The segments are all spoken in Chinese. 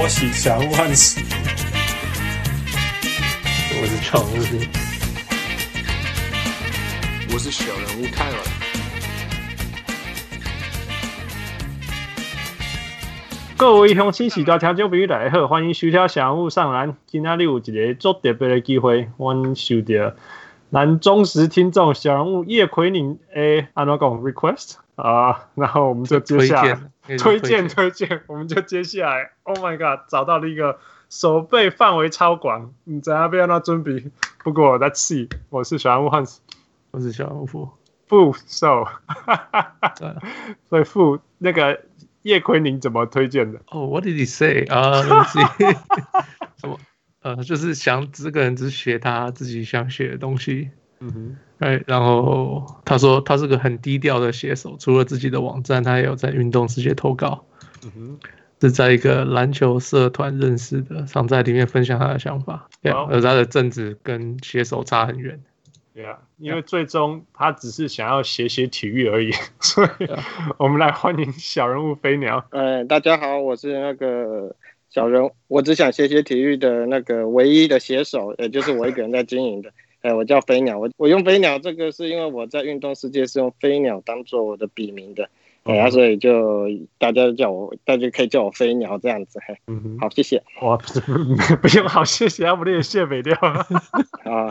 我是小人物汉斯，我是常务，我是小人物泰尔。各位乡亲时代听众朋友大家好，欢迎收听小人物上篮。今天有一个做特别的机会，我收到咱忠实听众小人物叶奎宁诶，安怎讲 request 啊，然后我们就接下来推荐推荐，我们就接下来，Oh my God，找到了一个手背范围超广，你在那边那尊比？不过 Let's see，我是小人物汉斯，我是小人物副副受，所以副那个。叶奎宁怎么推荐的？哦、oh,，What did he say？啊，什么？呃，就是想这个人只写他自己想写的东西。嗯哼，哎，然后他说他是个很低调的写手，除了自己的网站，他也有在运动世界投稿。嗯哼，是在一个篮球社团认识的，常在里面分享他的想法。对、wow.，而他的政治跟写手差很远。对啊，因为最终他只是想要写写体育而已，所以我们来欢迎小人物飞鸟。嗯，大家好，我是那个小人，我只想写写体育的那个唯一的写手，也就是我一个人在经营的。哎，我叫飞鸟，我我用飞鸟这个是因为我在运动世界是用飞鸟当做我的笔名的。对、嗯、啊，所以就大家叫我，大家可以叫我飞鸟这样子。嘿，嗯好，谢谢。哇，不用好，谢谢，要不你也谢没掉了。啊，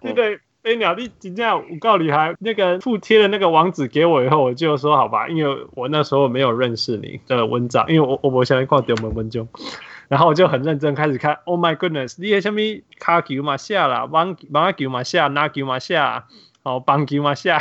那个飞鸟，你今天我告诉你还那个附贴的那个网址给我以后，我就说好吧，因为我那时候没有认识你的文章，因为我我我现在挂掉门文就，然后我就很认真开始看。Oh my goodness，你什么卡球嘛下啦，网网球嘛下，拿球嘛下，哦，棒球嘛下。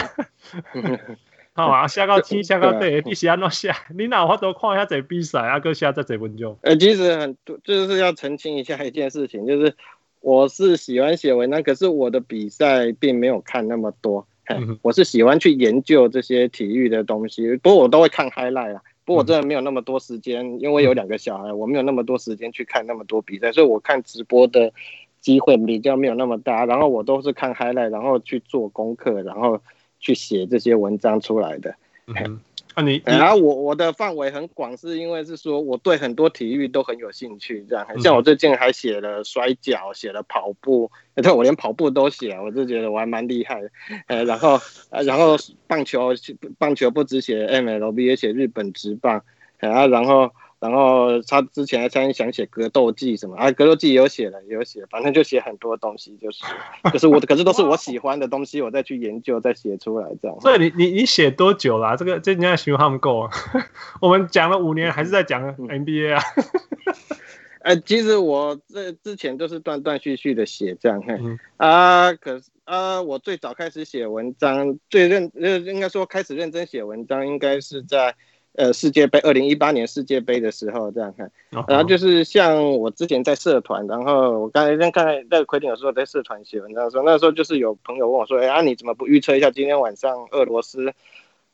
好啊，下到天，下到地，你是安怎下？你哪有法度看一下这比赛啊？搁下这这文章？呃，其实很多，就是要澄清一下一件事情，就是我是喜欢写文章，可是我的比赛并没有看那么多。嗯、我是喜欢去研究这些体育的东西，不过我都会看 highlight 啊。不过我真的没有那么多时间，因为有两个小孩，我没有那么多时间去看那么多比赛，所以我看直播的机会比较没有那么大。然后我都是看 highlight，然后去做功课，然后。去写这些文章出来的，嗯，啊你，然后我我的范围很广，是因为是说我对很多体育都很有兴趣，这样，像我最近还写了摔跤，写了跑步，对，我连跑步都写，我就觉得我还蛮厉害的，呃，然后，然后棒球，棒球不只写 MLB，也写日本职棒，然后，然后。然后他之前还曾想写格斗技什么啊，格斗技也有写了，也有写，反正就写很多东西，就是 就是我，可是都是我喜欢的东西，我再去研究，再写出来这样。所以你你你写多久啦、啊？这个这人家循环够啊？我们讲了五年，还是在讲 NBA 啊？呃，其实我这之前都是断断续续的写这样，嗯、啊，可是啊，我最早开始写文章，最认呃应该说开始认真写文章，应该是在。呃，世界杯，二零一八年世界杯的时候，这样看，然后就是像我之前在社团，然后我刚才刚才那个奎宁有说在社团写文章的时候，那时候就是有朋友问我说，哎啊，你怎么不预测一下今天晚上俄罗斯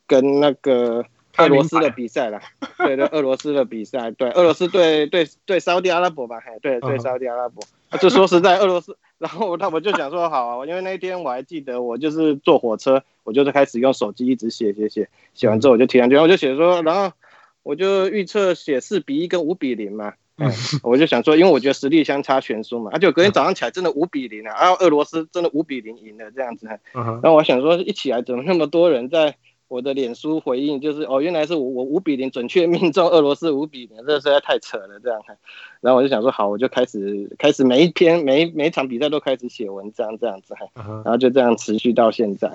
跟那个俄罗斯的比赛啦？对对，俄罗斯的比赛，对，俄罗斯对对对沙特阿拉伯吧？对对沙特阿拉伯，就说实在，俄罗斯。然后他我就想说好啊，因为那一天我还记得，我就是坐火车，我就是开始用手机一直写写写，写完之后我就提上去，然后我就写说，然后我就预测写四比一跟五比零嘛，嗯，我就想说，因为我觉得实力相差悬殊嘛，而且隔天早上起来真的五比零啊，然后俄罗斯真的五比零赢了这样子，然后我想说一起来怎么那么多人在。我的脸书回应就是哦，原来是我我五比零准确命中俄罗斯五比零，这实在太扯了这样。然后我就想说好，我就开始开始每一篇每一每一场比赛都开始写文章这样子，然后就这样持续到现在。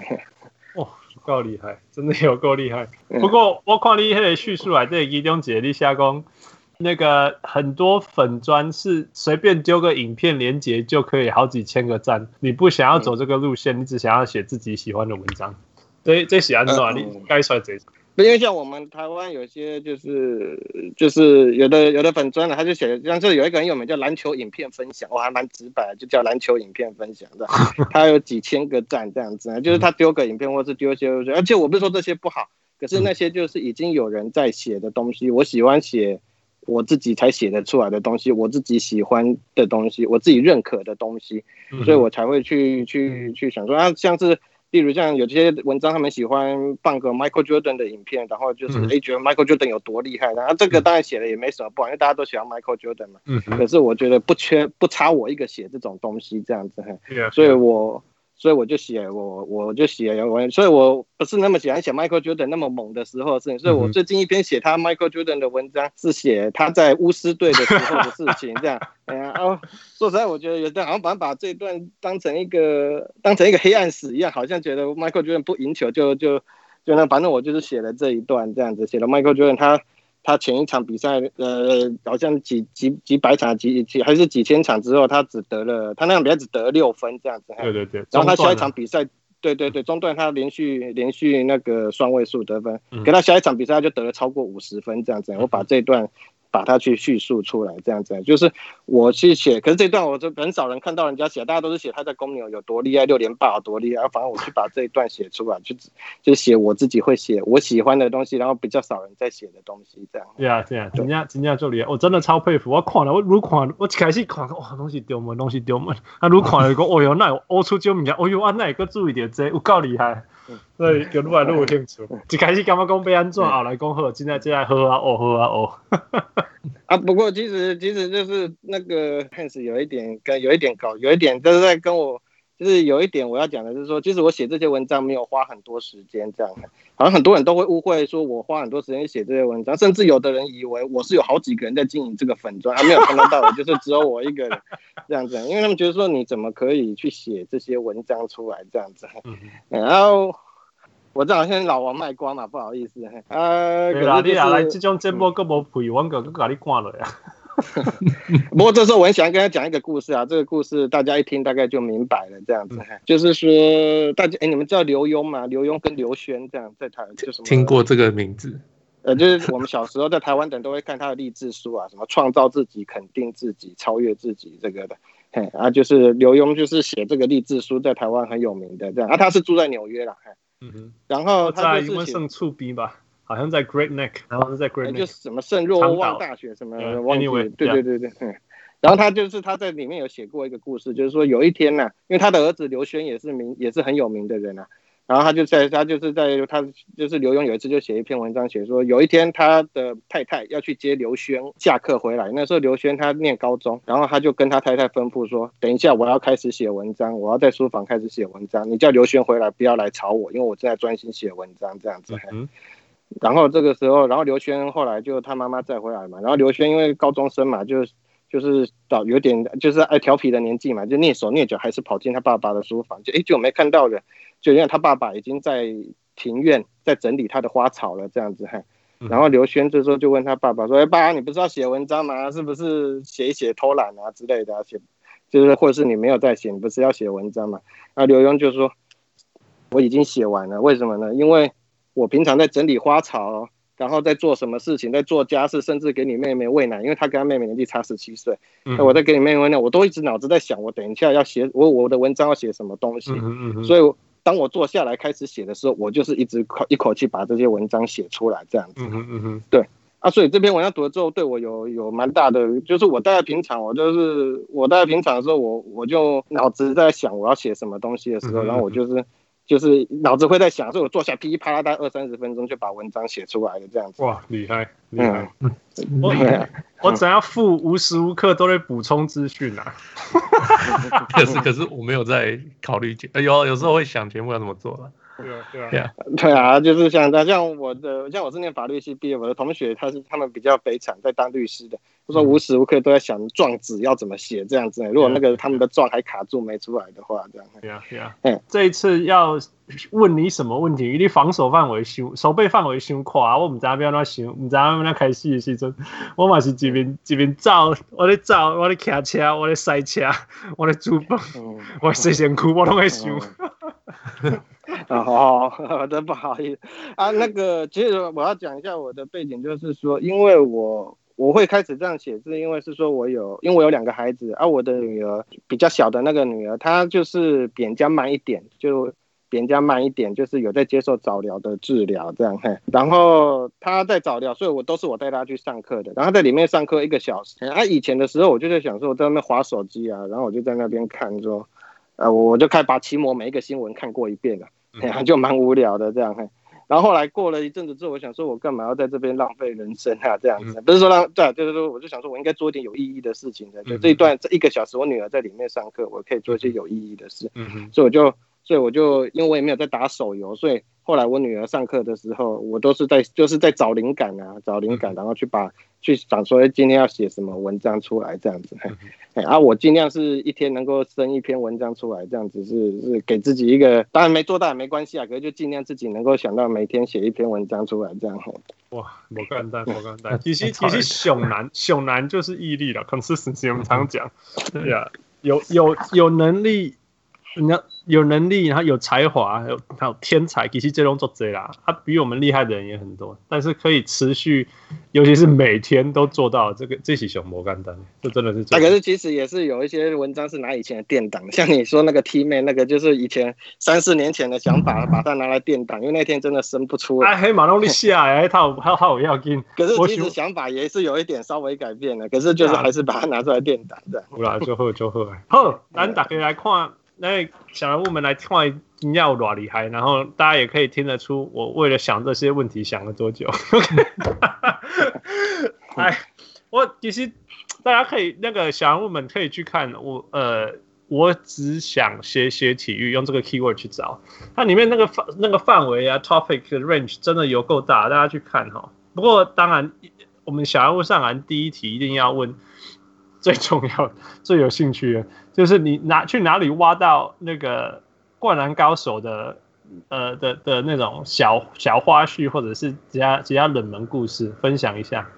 哇，够厉害，真的有够厉害。不过我看你那个叙述来，这个其中一个你写讲那个很多粉砖是随便丢个影片连接就可以好几千个赞，你不想要走这个路线，你只想要写自己喜欢的文章。这这是安怎？你该说这？因为像我们台湾有些就是就是有的有的粉专呢，他就写像这有一个很有名叫篮球影片分享，我还蛮直白，就叫篮球影片分享的，他有几千个赞这样子，就是他丢个影片或是丢些，而且我不是说这些不好，可是那些就是已经有人在写的东西，我喜欢写我自己才写得出来的东西，我自己喜欢的东西，我自己认可的东西，所以我才会去去去想说啊，像是。例如像有些文章，他们喜欢放个 Michael Jordan 的影片，然后就是哎、嗯、觉得 Michael Jordan 有多厉害，然后这个当然写的也没什么不好，因为大家都喜欢 Michael Jordan 嘛。嗯。可是我觉得不缺不差我一个写这种东西这样子，嗯、所以我。所以我就写我，我就写我，所以我不是那么喜欢写 Michael Jordan 那么猛的时候的事情。所以我最近一篇写他 Michael Jordan 的文章是写他在巫师队的时候的事情，这样。哎呀，哦，说实在，我觉得有的好像把把这一段当成一个当成一个黑暗史一样，好像觉得 Michael Jordan 不赢球就就就那，反正我就是写了这一段这样子，写了 Michael Jordan 他。他前一场比赛，呃，好像几几几百场，几几还是几千场之后，他只得了，他那场比赛只得了六分这样子。对对对。然后他下一场比赛，对对对，中段他连续连续那个双位数得分，嗯、可他下一场比赛他就得了超过五十分这样子。我把这段。把它去叙述出来，这样子就是我去写，可是这段我就很少人看到人家写，大家都是写他在公牛有多厉害，六连霸有多厉害，反正我去把这一段写出来，就就写我自己会写我喜欢的东西，然后比较少人在写的东西，这样。对啊，对啊，人家人家就厉害，我真的超佩服。我看了，我如看，我一开始看，哇，东西丢门，东西丢门。啊，如看了，讲，哦哟，那有欧出这物件，哦哟，啊，那有个注意点，这有够厉害。所以有越来越有兴趣。一开始感觉讲被安怎，后来讲好，现在现在喝啊，哦，喝啊，哦。啊，不过其实其实就是那个 Hans 有一点跟有一点搞，有一点就是在跟我，就是有一点我要讲的就是说，其实我写这些文章没有花很多时间这样的，好像很多人都会误会说我花很多时间写这些文章，甚至有的人以为我是有好几个人在经营这个粉砖，还没有从头到我就是只有我一个人 这样子，因为他们觉得说你怎么可以去写这些文章出来这样子，然后。我这好先老王卖光嘛，不好意思。啊，对啦，你啊来这种节目搁无配，我搁搁把你关了呀。不过这时候我很想跟他讲一个故事啊，这个故事大家一听大概就明白了，这样子。就是说，大家哎，你们知道刘墉吗？刘墉跟刘轩这样在台就是？听过这个名字？呃，就是我们小时候在台湾等都会看他的励志书啊，什么创造自己、肯定自己、超越自己这个的。嘿，啊，就是刘墉就是写这个励志书，在台湾很有名的这样。啊，他是住在纽约啦。嗯哼，然后他就是写圣厝边吧，好像在 Great Neck，然后是在 Great Neck，就是什么圣若望大学什么，anyway, 对对对对，嗯，然后他就是他在里面有写过一个故事，就是说有一天呢、啊，因为他的儿子刘轩也是名也是很有名的人啊。然后他就在，他就是在他就是刘墉有一次就写一篇文章，写说有一天他的太太要去接刘轩下课回来，那时候刘轩他念高中，然后他就跟他太太吩咐说，等一下我要开始写文章，我要在书房开始写文章，你叫刘轩回来不要来吵我，因为我正在专心写文章这样子。嗯。然后这个时候，然后刘轩后来就他妈妈再回来嘛，然后刘轩因为高中生嘛，就就是到有点就是爱调皮的年纪嘛，就蹑手蹑脚还是跑进他爸爸的书房，就哎就没看到人。就因为他爸爸已经在庭院在整理他的花草了，这样子哈。然后刘轩这时候就问他爸爸说：“哎，爸，你不是要写文章吗？是不是写一写偷懒啊之类的？写就是或者是你没有在写，你不是要写文章吗？”那刘墉就说：“我已经写完了，为什么呢？因为我平常在整理花草，然后在做什么事情，在做家事，甚至给你妹妹喂奶，因为她跟她妹妹年纪差十七岁。那我在给你妹妹喂奶，我都一直脑子在想，我等一下要写我我的文章要写什么东西，所以。”当我坐下来开始写的时候，我就是一直口一口气把这些文章写出来，这样子。嗯哼嗯哼，对啊，所以这篇文章读了之后，对我有有蛮大的，就是我大概平常我就是我大概平常的时候，我我就脑子在想我要写什么东西的时候，然后我就是。就是脑子会在想，所以我坐下噼里啪啦，大概二三十分钟就把文章写出来了，这样子。哇，厉害，厉害！嗯、我 我只要付无时无刻都在补充资讯啊。可是可是我没有在考虑，有有时候会想节目要怎么做了。对啊，对啊，对啊，对啊，就是像他，像我的，像我是念法律系毕业，我的同学他是他们比较悲惨，在当律师的，他说无时无刻都在想状纸要怎么写这样子。如果那个他们的状还卡住没出来的话，这样。对啊，对啊。嗯，这一次要问你什么问题？你防守范围修，守备范围修垮，我唔知道要怎修，唔知道要怎开始的时阵，我嘛是一边一边走，我咧走，我咧骑车，我咧塞车，我咧煮饭，我洗身躯，我拢会修。哦，好的，不好意思啊。那个，其实我要讲一下我的背景，就是说，因为我我会开始这样写，字因为是说我有，因为我有两个孩子啊。我的女儿比较小的那个女儿，她就是比人家慢一点，就比人家慢一点，就是有在接受早疗的治疗这样。嘿，然后她在早疗，所以我都是我带她去上课的。然后在里面上课一个小时。啊，以前的时候我就在想说，我在那边滑手机啊，然后我就在那边看说，呃，我就开始把奇摩每一个新闻看过一遍了。然后就蛮无聊的这样嘿。然后后来过了一阵子之后，我想说，我干嘛要在这边浪费人生啊？这样子，不是说浪对，就是说，我就想说，我应该做一点有意义的事情的。就这一段这一个小时，我女儿在里面上课，我可以做一些有意义的事。嗯，所以我就，所以我就，因为我也没有在打手游，所以。后来我女儿上课的时候，我都是在就是在找灵感啊，找灵感，然后去把去想说今天要写什么文章出来这样子。哎，啊，我尽量是一天能够生一篇文章出来，这样子是是给自己一个，当然没做到也没关系啊，可是就尽量自己能够想到每天写一篇文章出来这样。哇，我简单，我简单。其实其实熊男熊男就是毅力了，consistency 我们常讲，对啊，有有有能力。你要有能力，然后有才华，还有还有天才，其实这种做贼啦，他比我们厉害的人也很多，但是可以持续，尤其是每天都做到这个，这是熊魔干单，这真的是。那可是其实也是有一些文章是拿以前的垫档，像你说那个 T 妹那个，就是以前三四年前的想法，把它拿来垫档，因为那天真的生不出来。哎，嘿马龙力下哎，他有他有要紧。可是其实想法也是有一点稍微改变了，可是就是还是把它拿出来垫档的。好啦，就好就好。好，咱大家来看。那小人物们来看，一要多厉害，然后大家也可以听得出，我为了想这些问题想了多久。哎，我其实大家可以那个小人物们可以去看我，呃，我只想学学体育，用这个 keyword 去找它里面那个范那个范围啊，topic range 真的有够大，大家去看哈。不过当然，我们小人物上篮第一题一定要问。最重要、最有兴趣的，就是你哪去哪里挖到那个灌篮高手的，呃的的那种小小花絮，或者是其他其他冷门故事，分享一下。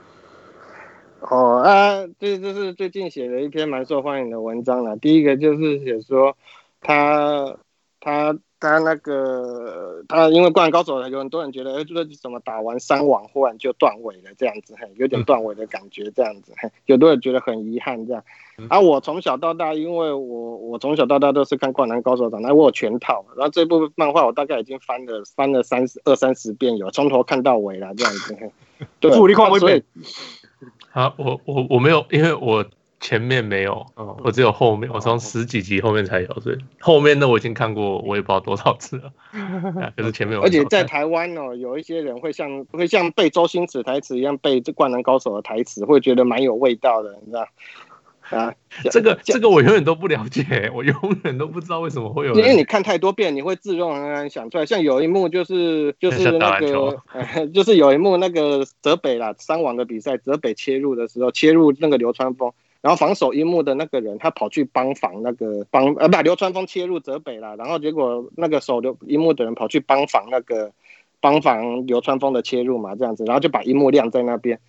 哦啊，这这是最近写的一篇蛮受欢迎的文章了。第一个就是写说他他。他那个，他因为灌篮高手，有很多人觉得，哎，就是什么打完三网忽然就断尾了这样子，嘿，有点断尾的感觉这样子，嘿，有多人觉得很遗憾这样。而、啊、我从小到大，因为我我从小到大都是看灌篮高手长大，我有全套，然后这部漫画我大概已经翻了翻了三十二三十遍有，从头看到尾了这样子。嘿，对，所以，好，我我我没有，因为我。前面没有，我只有后面，我从十几集后面才有，所以后面的我已经看过，我也不知道多少次了。可是前面有，而且在台湾哦，有一些人会像会像背周星驰台词一样背这《灌篮高手》的台词，会觉得蛮有味道的，你知道？啊，这个这个我永远都不了解，我永远都不知道为什么会有。因为你看太多遍，你会自动而然想出来。像有一幕就是就是那个，就是有一幕那个泽北啦，三网的比赛，泽北切入的时候，切入那个流川枫。然后防守樱木的那个人，他跑去帮防那个帮呃，不，流川枫切入泽北了。然后结果那个守流樱木的人跑去帮防那个帮防流川枫的切入嘛，这样子，然后就把樱木晾在那边。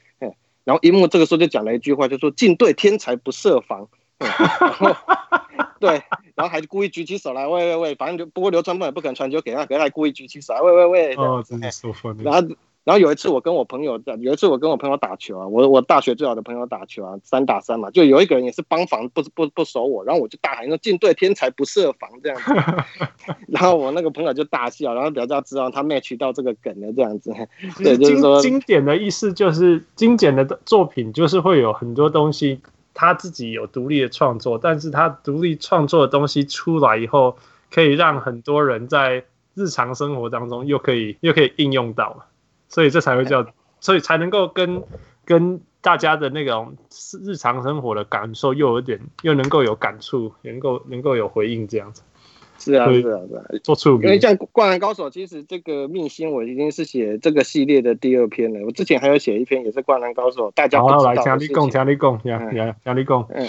然后樱木这个时候就讲了一句话，就说“进对天才不设防”。然后 对，然后还故意举起手来，喂喂喂，反正就不过流川枫也不可能传球给他，可是还故意举起手来，喂喂喂。哦，真的说疯了。然后。然后有一次我跟我朋友有一次我跟我朋友打球啊，我我大学最好的朋友打球啊，三打三嘛，就有一个人也是帮防不不不守我，然后我就大喊说进对天才不设防这样子，然后我那个朋友就大笑，然后比较知道他 match 到这个梗了这样子，对，就是说经典的意思就是经典的作品就是会有很多东西他自己有独立的创作，但是他独立创作的东西出来以后，可以让很多人在日常生活当中又可以又可以应用到。所以这才会叫，所以才能够跟跟大家的那种日常生活的感受又有点，又能够有感触，能够能够有回应这样子。是啊，是啊，是啊，做出因为像《灌篮高手》，其实这个命星我已经是写这个系列的第二篇了。我之前还有写一篇，也是《灌篮高手》，大家不知道的事情。好，来，强力贡，强力贡，呀强力贡。嗯，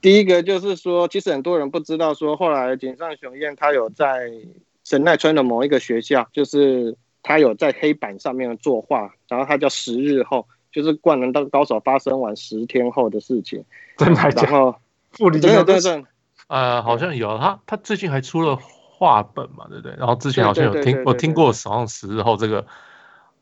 第一个就是说，其实很多人不知道，说后来井上雄彦他有在神奈川的某一个学校，就是。他有在黑板上面作画，然后他叫十日后，就是灌篮高手发生完十天后的事情。真的？然后，真的真的，呃，好像有他，他最近还出了画本嘛，对不对？然后之前好像有听，我听过好像十日后这个，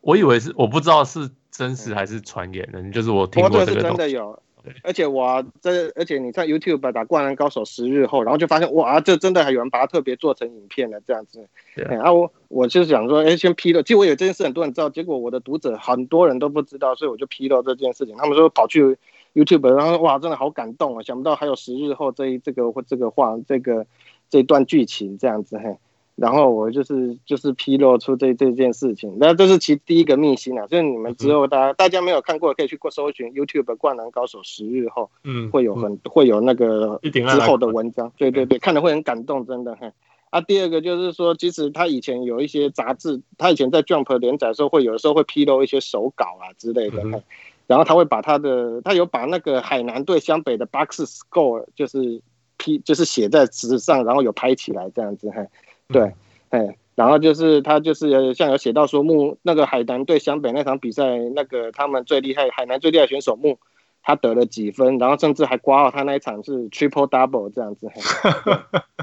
我以为是，我不知道是真实还是传言的，就是我听过这个是真的有。而且我这，而且你在 YouTube 打《灌篮高手》十日后，然后就发现哇，这真的还有人把它特别做成影片了，这样子。对啊，我我就是想说，哎，先披露。其实我有这件事很多人知道，结果我的读者很多人都不知道，所以我就披露这件事情。他们说跑去 YouTube，然后哇，真的好感动啊！想不到还有十日后这一这个或这个话，这个这段剧情这样子嘿。然后我就是就是披露出这这件事情，那这是其第一个秘辛啊，就是你们之后大家、嗯、大家没有看过，可以去过搜寻 YouTube《灌篮高手》十日后，嗯，会有很、嗯、会有那个之后的文章，对对对，看了会很感动，真的。嘿。啊，第二个就是说，其实他以前有一些杂志，他以前在 Jump 连载的时候，会有的时候会披露一些手稿啊之类的，嗯、然后他会把他的，他有把那个海南对湘北的 Box Score 就是批，就是写在纸上，然后有拍起来这样子，嘿，对，哎，然后就是他就是像有写到说木那个海南对湘北那场比赛，那个他们最厉害海南最厉害选手木，他得了几分，然后甚至还挂号他那一场是 Triple Double 这样子，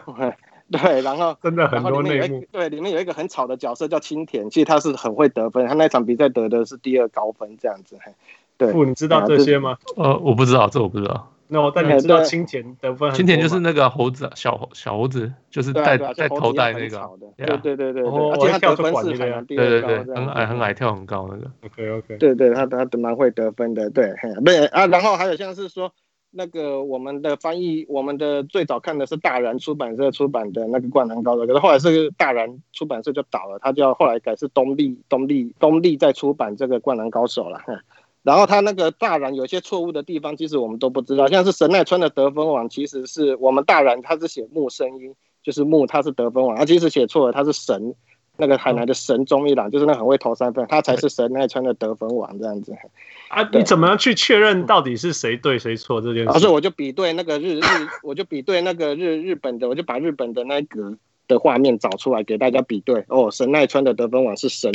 嘿。对，然后 真的很多内幕。对，里面有一个很吵的角色叫青田，其实他是很会得分，他那场比赛得的是第二高分这样子。对，不，你知道这些吗？呃，我不知道，这我不知道。那我但你知道青田得分？青田就是那个猴子，小小猴子，就是戴戴头戴那个。对对对对，而且他得分是很对对对，很矮很矮，跳很高那个。OK OK。对对，他他蛮会得分的，对，不是啊，然后还有像是说。那个我们的翻译，我们的最早看的是大然出版社出版的那个《灌篮高手》，可是后来是大然出版社就倒了，他就要后来改是东立东立东立在出版这个《灌篮高手》了。然后他那个大然有些错误的地方，其实我们都不知道，像是神奈川的得分王，其实是我们大然他是写木声音，就是木他是得分王，他其实写错了，他是神。那个海南的神中一郎，就是那很会投三分，他才是神奈川的得分王这样子。啊，你怎么样去确认到底是谁对谁错这件事？所以我就比对那个日日，我就比对那个日日本的，我就把日本的那个的画面找出来给大家比对。哦，神奈川的得分王是神，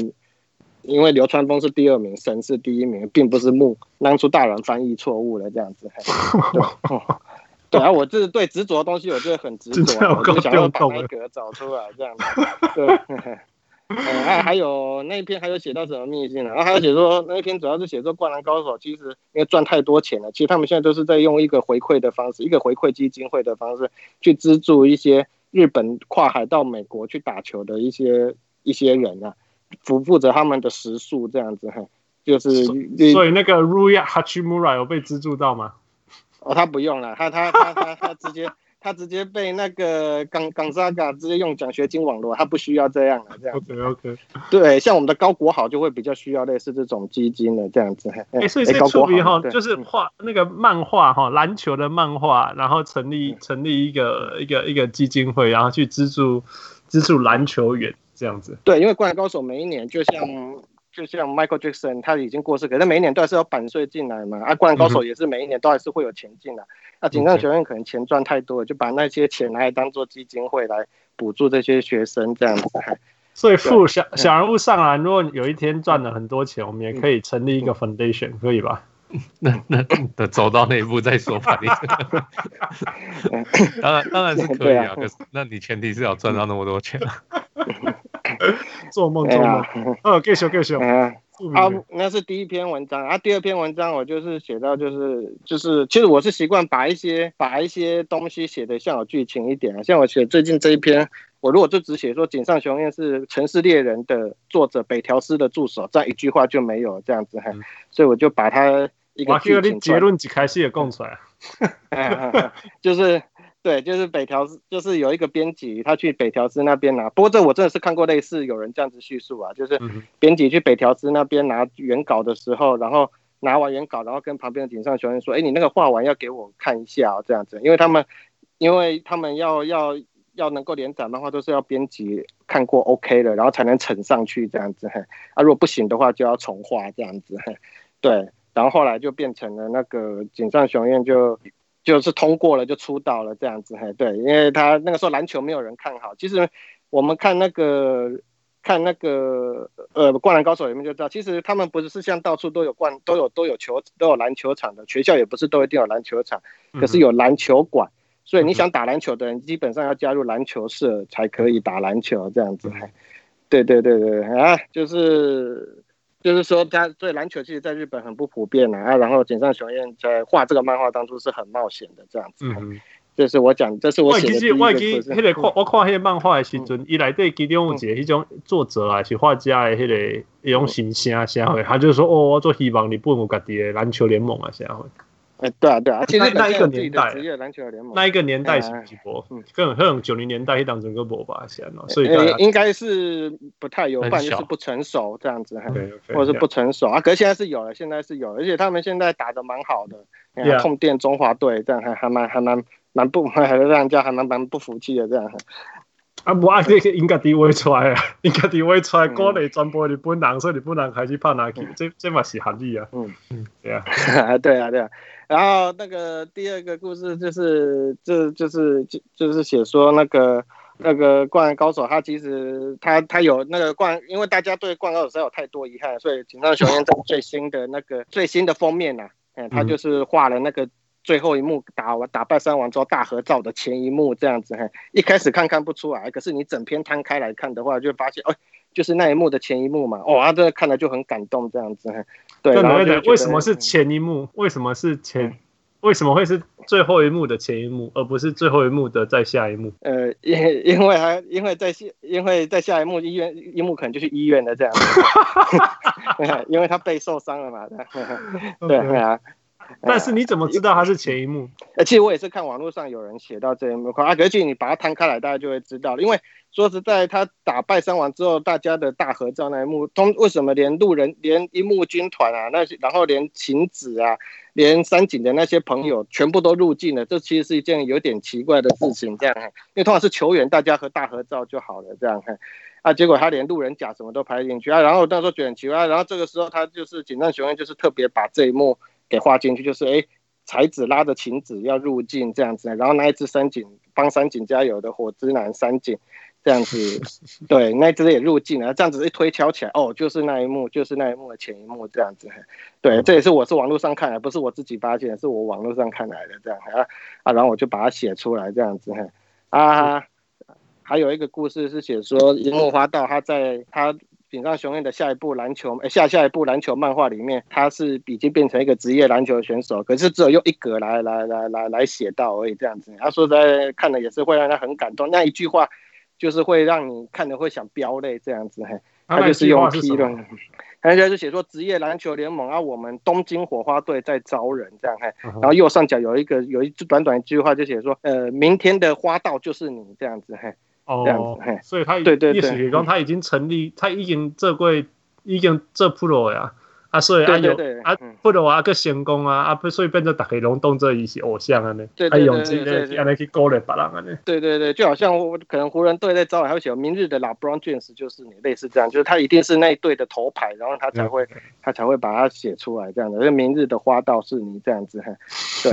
因为流川枫是第二名，神是第一名，并不是木。当初大人翻译错误了这样子。对，对啊，我就是对执着的东西，我就很执着，我就想要把那个找出来这样子。对。嗯，还还有那一篇还有写到什么秘信呢？然后还有写说那一篇主要是写说灌篮高手其实因为赚太多钱了，其实他们现在都是在用一个回馈的方式，一个回馈基金会的方式去资助一些日本跨海到美国去打球的一些一些人啊，负负责他们的食宿这样子哈，就是所，所以那个 Rui Hachimura 有被资助到吗？哦，他不用了，他他他他他直接。他直接被那个港港沙嘎直接用奖学金网络，他不需要这样了，这样。OK OK。对，像我们的高国豪就会比较需要类似这种基金的这样子。哎、欸，所以这个出名哈，就是画那个漫画哈，篮球的漫画，然后成立成立一个一个一个基金会，然后去资助资助篮球员这样子。对，因为灌篮高手每一年就像。就像 Michael Jackson，他已经过世，可是每一年都还是有版税进来嘛。啊，灌篮高手也是每一年都还是会有钱进来。那警上学院可能钱赚太多了，就把那些钱来当做基金会来补助这些学生这样子。所以富小小人物上来，如果有一天赚了很多钱，我们也可以成立一个 foundation，可以吧？那那等走到那一步再说吧。当然当然是可以啊，可是那你前提是要赚到那么多钱啊。做 梦做梦，呃，继续继续，啊，那是第一篇文章啊。第二篇文章我就是写到，就是就是，其实我是习惯把一些把一些东西写的像有剧情一点啊。像我写最近这一篇，我如果就只写说井上雄彦是《城市猎人》的作者北条司的助手，这样一句话就没有这样子哈。所以我就把它一个剧情结论几开始也供出来，就是。对，就是北条司，就是有一个编辑，他去北条司那边拿。不过这我真的是看过类似有人这样子叙述啊，就是编辑去北条司那边拿原稿的时候，然后拿完原稿，然后跟旁边的井上雄彦说：“哎，你那个画完要给我看一下哦，这样子，因为他们，因为他们要要要能够连载漫画，都是要编辑看过 OK 的，然后才能呈上去这样子。嘿，啊，如果不行的话，就要重画这样子。嘿，对，然后后来就变成了那个井上雄彦就。就是通过了就出道了这样子，嘿，对，因为他那个时候篮球没有人看好。其实我们看那个看那个呃《灌篮高手》里面就知道，其实他们不是像到处都有灌都有都有球都有篮球场的，学校也不是都一定有篮球场，可是有篮球馆。所以你想打篮球的人，基本上要加入篮球社才可以打篮球这样子，嘿，对对对对啊，就是。就是说，他对篮球其实在日本很不普遍啊。然后井上雄彦在画这个漫画当初是很冒险的这样子。嗯，这是我讲，这是我写的第一个。我记，我记，那个看我看那个漫画的时阵，伊内底其中有一个迄种作者啊，是画家的那个一种形象啥会，他就是说，哦，我做希望日本有家己的篮球联盟啊，社会。哎，对啊，对啊，其实那一个年代，职业篮球联盟，那一个年代是几波？可能九零年代一档整个波吧，先哦，所以应该是不太有，半就是不成熟这样子，或者是不成熟啊。可是现在是有了，现在是有，而且他们现在打的蛮好的，痛电中华队这样还还蛮还蛮蛮不，还让人家还蛮蛮不服气的这样。啊，无啊，这个应该地位出来啊，应该地位出来，国内传播日本人，所以日本人开始拍哪去，这这嘛是合理啊。嗯。嗯，对啊，对啊，对啊。然后那个第二个故事就是，就就是就就是写说那个那个灌篮高手，他其实他他有那个灌，因为大家对灌篮高手有太多遗憾，所以井上雄彦在最新的那个最新的封面呐、啊，哎，他就是画了那个最后一幕打完打败山王之后大合照的前一幕这样子，嘿，一开始看看不出来，可是你整篇摊开来看的话，就发现，哦，就是那一幕的前一幕嘛，哇，这看了就很感动这样子，嘿。对，然后为什么是前一幕？为什么是前？为什么会是最后一幕的前一幕，而不是最后一幕的在下一幕？呃，因 因为还因为在下因为在下一幕医院一幕可能就是医院的这样子，因为他背受伤了嘛，对对啊。但是你怎么知道他是前一幕？呃，其实我也是看网络上有人写到这一幕，啊，可是你把它摊开来，大家就会知道了。因为说实在，他打败山王之后，大家的大合照那一幕，通为什么连路人、连樱木军团啊，那些，然后连晴子啊，连三井的那些朋友全部都入镜了？这其实是一件有点奇怪的事情，这样，因为通常是球员，大家和大合照就好了，这样，啊，结果他连路人甲什么都拍进去啊，然后那时候觉得很奇怪，然后这个时候他就是井上雄彦就是特别把这一幕。给画进去，就是哎，才子拉着晴子要入境这样子，然后那一只三井帮三井加油的火之男三井这样子，对，那一只也入境了，这样子一推敲起来，哦，就是那一幕，就是那一幕的前一幕这样子，对，这也是我是网络上看来，不是我自己发现，是我网络上看来的这样啊啊，然后我就把它写出来这样子，啊，还有一个故事是写说樱木花道他在他。井上雄彦的下一部篮球，欸、下下一部篮球漫画里面，他是已经变成一个职业篮球选手，可是只有用一格来来来来来写到而已，这样子。他说在看了也是会让他很感动，那一句话就是会让你看了会想飙泪这样子。嘿，他就是用批论，他就是写说职业篮球联盟啊，我们东京火花队在招人这样。嘿，然后右上角有一个有一句短短一句话就写说，呃，明天的花道就是你这样子。嘿。哦，所以他对对对，意思是讲他已经成立，他已经这贵，已经这 pro 呀，啊，所以啊有啊 pro 啊个成功啊，啊，所以变成大家拢当做伊是偶像啊呢，还用这个安尼去鼓励别人啊呢。对对对，就好像可能湖人队在招，还会写明日的 LeBron James 就是你，类似这样，就是他一定是那一队的头牌，然后他才会他才会把它写出来这样的，因为明日的花道是你这样子，对，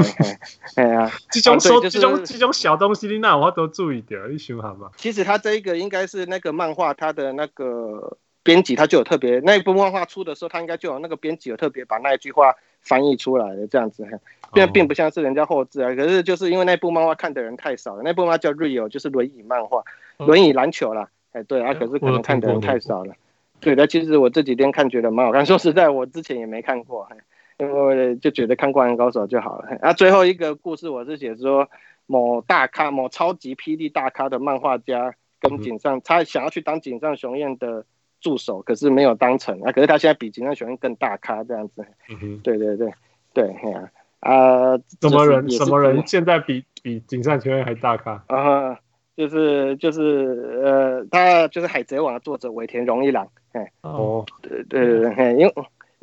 哎呀，这种说这种这种小东西，你那我都注意点，你想好吗？其实他这一个应该是那个漫画，他的那个编辑他就有特别，那一部漫画出的时候，他应该就有那个编辑有特别把那一句话翻译出来的这样子，并并不像是人家后置啊。可是就是因为那部漫画看的人太少了，那部漫画叫 Real，就是轮椅漫画，轮椅篮球啦。哎，对啊，可是可能看的人太少了。对的，其实我这几天看觉得蛮好看，说实在，我之前也没看过。因为就觉得看《灌篮高手》就好了。啊，最后一个故事我是写说，某大咖、某超级霹雳大咖的漫画家跟井上，他想要去当井上雄彦的助手，可是没有当成啊。可是他现在比警上雄彦更大咖这样子。对对对对，啊啊！什么人？什么人现在比比警上雄彦还大咖？啊，就是就是呃，他就是《海贼王》的作者尾田荣一郎。哎哦，对对对对，因为。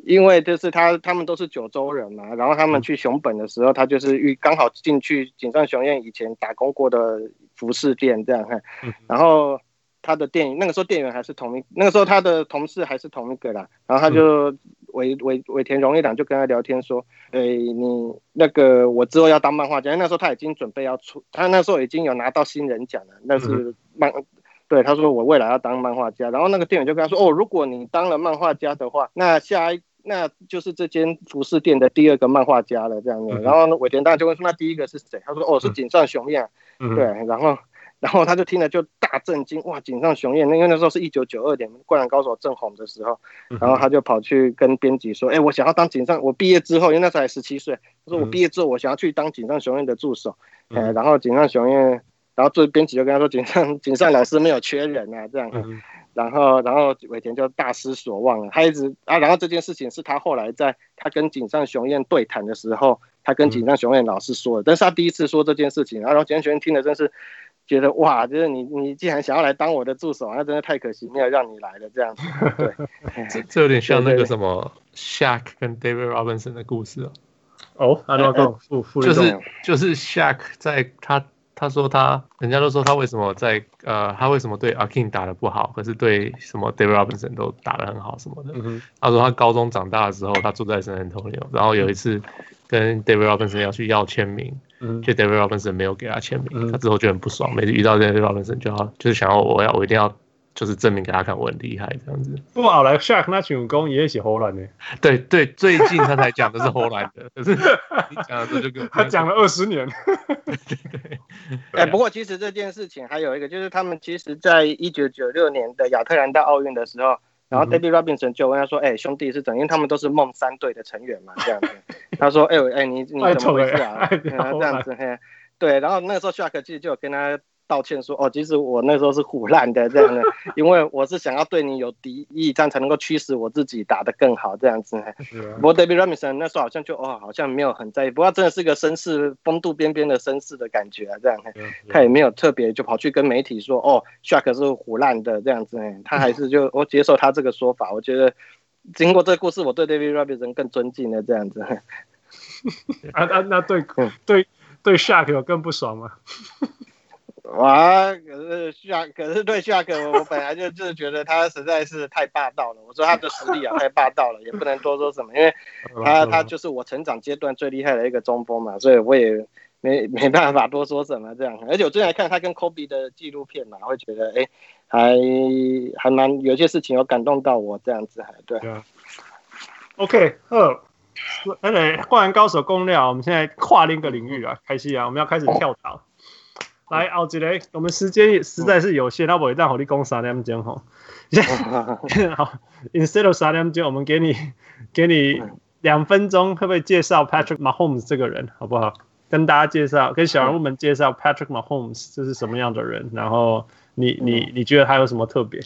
因为就是他，他们都是九州人嘛，然后他们去熊本的时候，他就是遇刚好进去井上雄彦以前打工过的服饰店这样看，然后他的店那个时候店员还是同一，那个时候他的同事还是同一个啦，然后他就尾尾尾田荣一郎就跟他聊天说，诶，你那个我之后要当漫画家，那时候他已经准备要出，他那时候已经有拿到新人奖了，那是漫。对，他说我未来要当漫画家，然后那个店员就跟他说，哦，如果你当了漫画家的话，那下一。那就是这间服饰店的第二个漫画家了，这样子。然后，尾田大就问说：“那第一个是谁？”他说：“哦，是井上雄彦。”对，然后，然后他就听了就大震惊，哇，井上雄彦，那因为那时候是一九九二年《灌篮高手》正红的时候，然后他就跑去跟编辑说：“哎，我想要当井上，我毕业之后，因为那时候才十七岁，他说我毕业之后我想要去当井上雄彦的助手。”哎，然后井上雄彦，然后这编辑就跟他说：“井上井上老师没有缺人啊，这样。”然后，然后尾田就大失所望了。他一直啊，然后这件事情是他后来在他跟井上雄彦对谈的时候，他跟井上雄彦老师说的，但是他第一次说这件事情，然后井上雄彦听了真是觉得哇，就是你你既然想要来当我的助手，那真的太可惜，没有让你来了这样子。对，这这有点像那个什么 Shaq 跟 David Robinson 的故事哦。哦，那个就是就是 Shaq 在他。他说他，人家都说他为什么在呃，他为什么对 Akin 打的不好，可是对什么 David Robinson 都打的很好什么的。嗯、他说他高中长大的时候，他住在 San Antonio，然后有一次跟 David Robinson 要去要签名，嗯，就 David Robinson 没有给他签名，嗯、他之后就很不爽，每次遇到 David Robinson 就要就是想要我要我一定要。就是证明给他看我很厉害这样子。不过后来 Shaq 那群工也写荷兰的。对对，最近他才讲的是荷兰的，可是你讲的这就跟他讲了二十年。对对对。哎，不过其实这件事情还有一个，就是他们其实在一九九六年的亚特兰大奥运的时候，然后 David Robinson 就问他说：“哎、欸，兄弟是怎样？因为他们都是梦三队的成员嘛，这样子。”他说：“哎、欸、哎，你你怎么回事啊？这样子嘿。”对，然后那个时候 Shaq 其实就有跟他。道歉说哦，其实我那时候是胡烂的这样的，因为我是想要对你有敌意，这样才能够驱使我自己打得更好这样子。不过 David Robinson 那时候好像就哦，好像没有很在意，不过真的是个绅士风度翩翩的绅士的感觉啊，这样。他也没有特别就跑去跟媒体说哦，Shark 是胡烂的这样子。他还是就我接受他这个说法。我觉得经过这个故事，我对 David Robinson 更尊敬了这样子。啊啊，那对对对 Shark 有更不爽吗？哇！可是夏，可是对夏克，我本来就就是觉得他实在是太霸道了。我说他的实力啊，太霸道了，也不能多说什么，因为 他他就是我成长阶段最厉害的一个中锋嘛，所以我也没没办法多说什么这样。而且我最近来看他跟科比的纪录片嘛，会觉得哎，还还蛮有些事情有感动到我这样子，还对。OK，好，那个灌篮高手攻略，我们现在跨另一个领域啊，开心啊，我们要开始跳槽。来，奥吉雷，我们时间实在是有限，那我一旦和你讲三点钟吼，好，instead of 三点钟，我们给你给你两分钟，可不可以介绍 Patrick Mahomes 这个人，好不好？跟大家介绍，跟小人物们介绍 Patrick Mahomes 这是什么样的人，然后你你你觉得他有什么特别？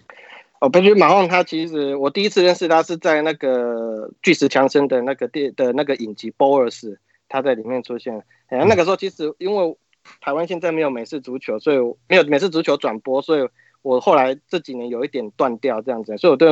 哦，Patrick Mahomes 他其实我第一次认识他是在那个巨石强森的那个电的那个影集 Ballers，他在里面出现，哎，那个时候其实因为。台湾现在没有美式足球，所以没有美式足球转播，所以我后来这几年有一点断掉这样子，所以我对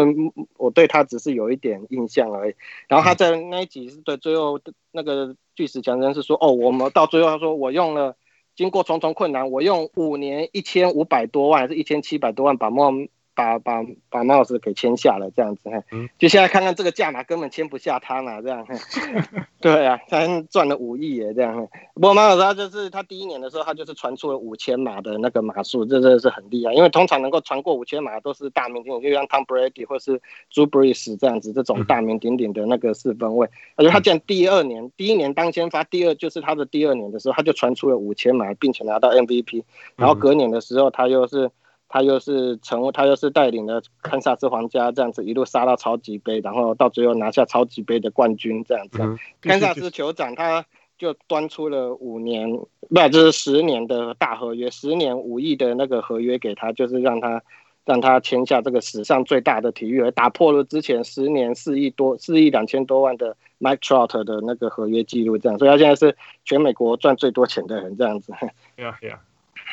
我对他只是有一点印象而已。然后他在那一集的最后那个巨石强森是说，哦，我们到最后他说我用了经过重重困难，我用五年一千五百多万还是一千七百多万把梦。把把把马老师给签下了，这样子，就现在看看这个价码根本签不下他嘛，这样，对啊，他赚了五亿耶，这样。不过马老师他就是他第一年的时候，他就是传出了五千码的那个码数，这真的是很厉害，因为通常能够传过五千码都是大名鼎鼎，就像 Tom Brady 或是 Drew Brees 这样子，这种大名鼎鼎的那个四分卫。而且他竟然第二年，第一年当先发，第二就是他的第二年的时候，他就传出了五千码，并且拿到 MVP，然后隔年的时候他又是。他又是成，他又是带领了堪萨斯皇家这样子一路杀到超级杯，然后到最后拿下超级杯的冠军这样子。嗯、堪萨斯酋长他就端出了五年，不，就是十年的大合约，十年五亿的那个合约给他，就是让他让他签下这个史上最大的体育合，打破了之前十年四亿多四亿两千多万的 Mike Trout 的那个合约记录，这样，所以他现在是全美国赚最多钱的人这样子。对啊，对啊。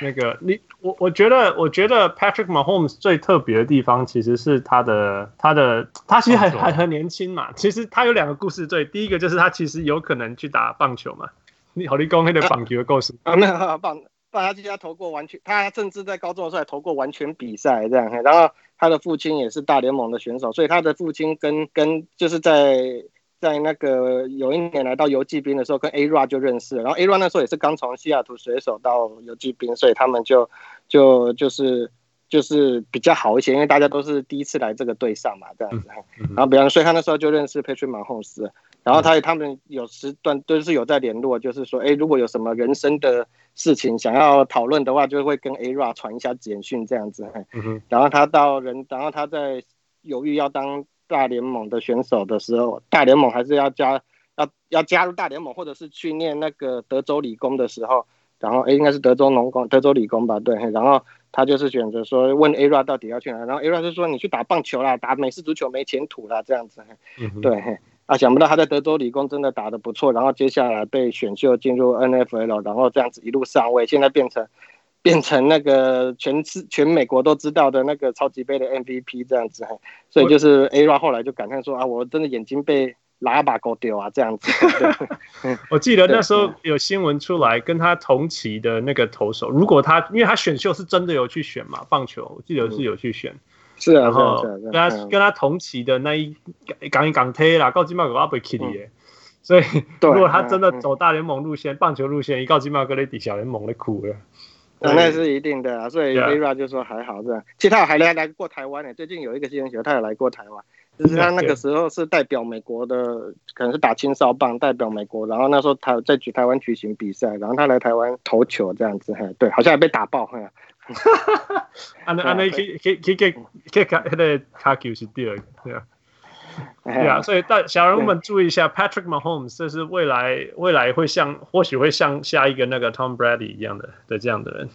那个你我我觉得我觉得 Patrick Mahomes 最特别的地方其实是他的他的他其实还还很年轻嘛，其实他有两个故事，最第一个就是他其实有可能去打棒球嘛，你好利公那个棒球的故事啊，那棒棒他其实他投过完全，他甚至在高中的时候还投过完全比赛这样，然后他的父亲也是大联盟的选手，所以他的父亲跟跟就是在。在那个有一年来到游骑兵的时候，跟 A-Rod 就认识了。然后 A-Rod 那时候也是刚从西雅图水手到游骑兵，所以他们就就就是就是比较好一些，因为大家都是第一次来这个队上嘛，这样子。然后比方，所以他那时候就认识 Patrick Mahomes。然后他他们有时段都是有在联络，就是说，哎，如果有什么人生的事情想要讨论的话，就会跟 A-Rod 传一下简讯这样子。然后他到人，然后他在犹豫要当。大联盟的选手的时候，大联盟还是要加要要加入大联盟，或者是去念那个德州理工的时候，然后诶应该是德州农工、德州理工吧？对，然后他就是选择说问 A-Rod 到底要去哪，然后 A-Rod 就说你去打棒球啦，打美式足球没前途啦，这样子。嗯、对，啊，想不到他在德州理工真的打得不错，然后接下来被选秀进入 NFL，然后这样子一路上位，现在变成变成那个全世全美国都知道的那个超级杯的 MVP 这样子，所以就是 A-Rod 后来就感叹说啊，我真的眼睛被喇叭狗丢啊这样子。我记得那时候有新闻出来，跟他同期的那个投手，如果他因为他选秀是真的有去选嘛，棒球我记得是有去选。嗯是啊，然后跟他跟他同期的那一港一港推啦，高金茂哥阿贝基里耶，所以如果他真的走大联盟路线、棒球路线，一告金茂哥在底小联盟的苦了，那是一定的啊。所以 Vera 就说还好这样，其实他还来来过台湾呢。最近有一个新闻学，他也来过台湾，就是他那个时候是代表美国的，可能是打青少棒代表美国，然后那时候他在举台湾举行比赛，然后他来台湾投球这样子，对，好像还被打爆，哈哈哈，安尼安尼去去去去去卡迄个卡球是对的，对啊，对啊，所以大小人物们注意一下，Patrick Mahomes 这是未来未来会像或许会像下一个那个 Tom Brady 一样的的这样的人。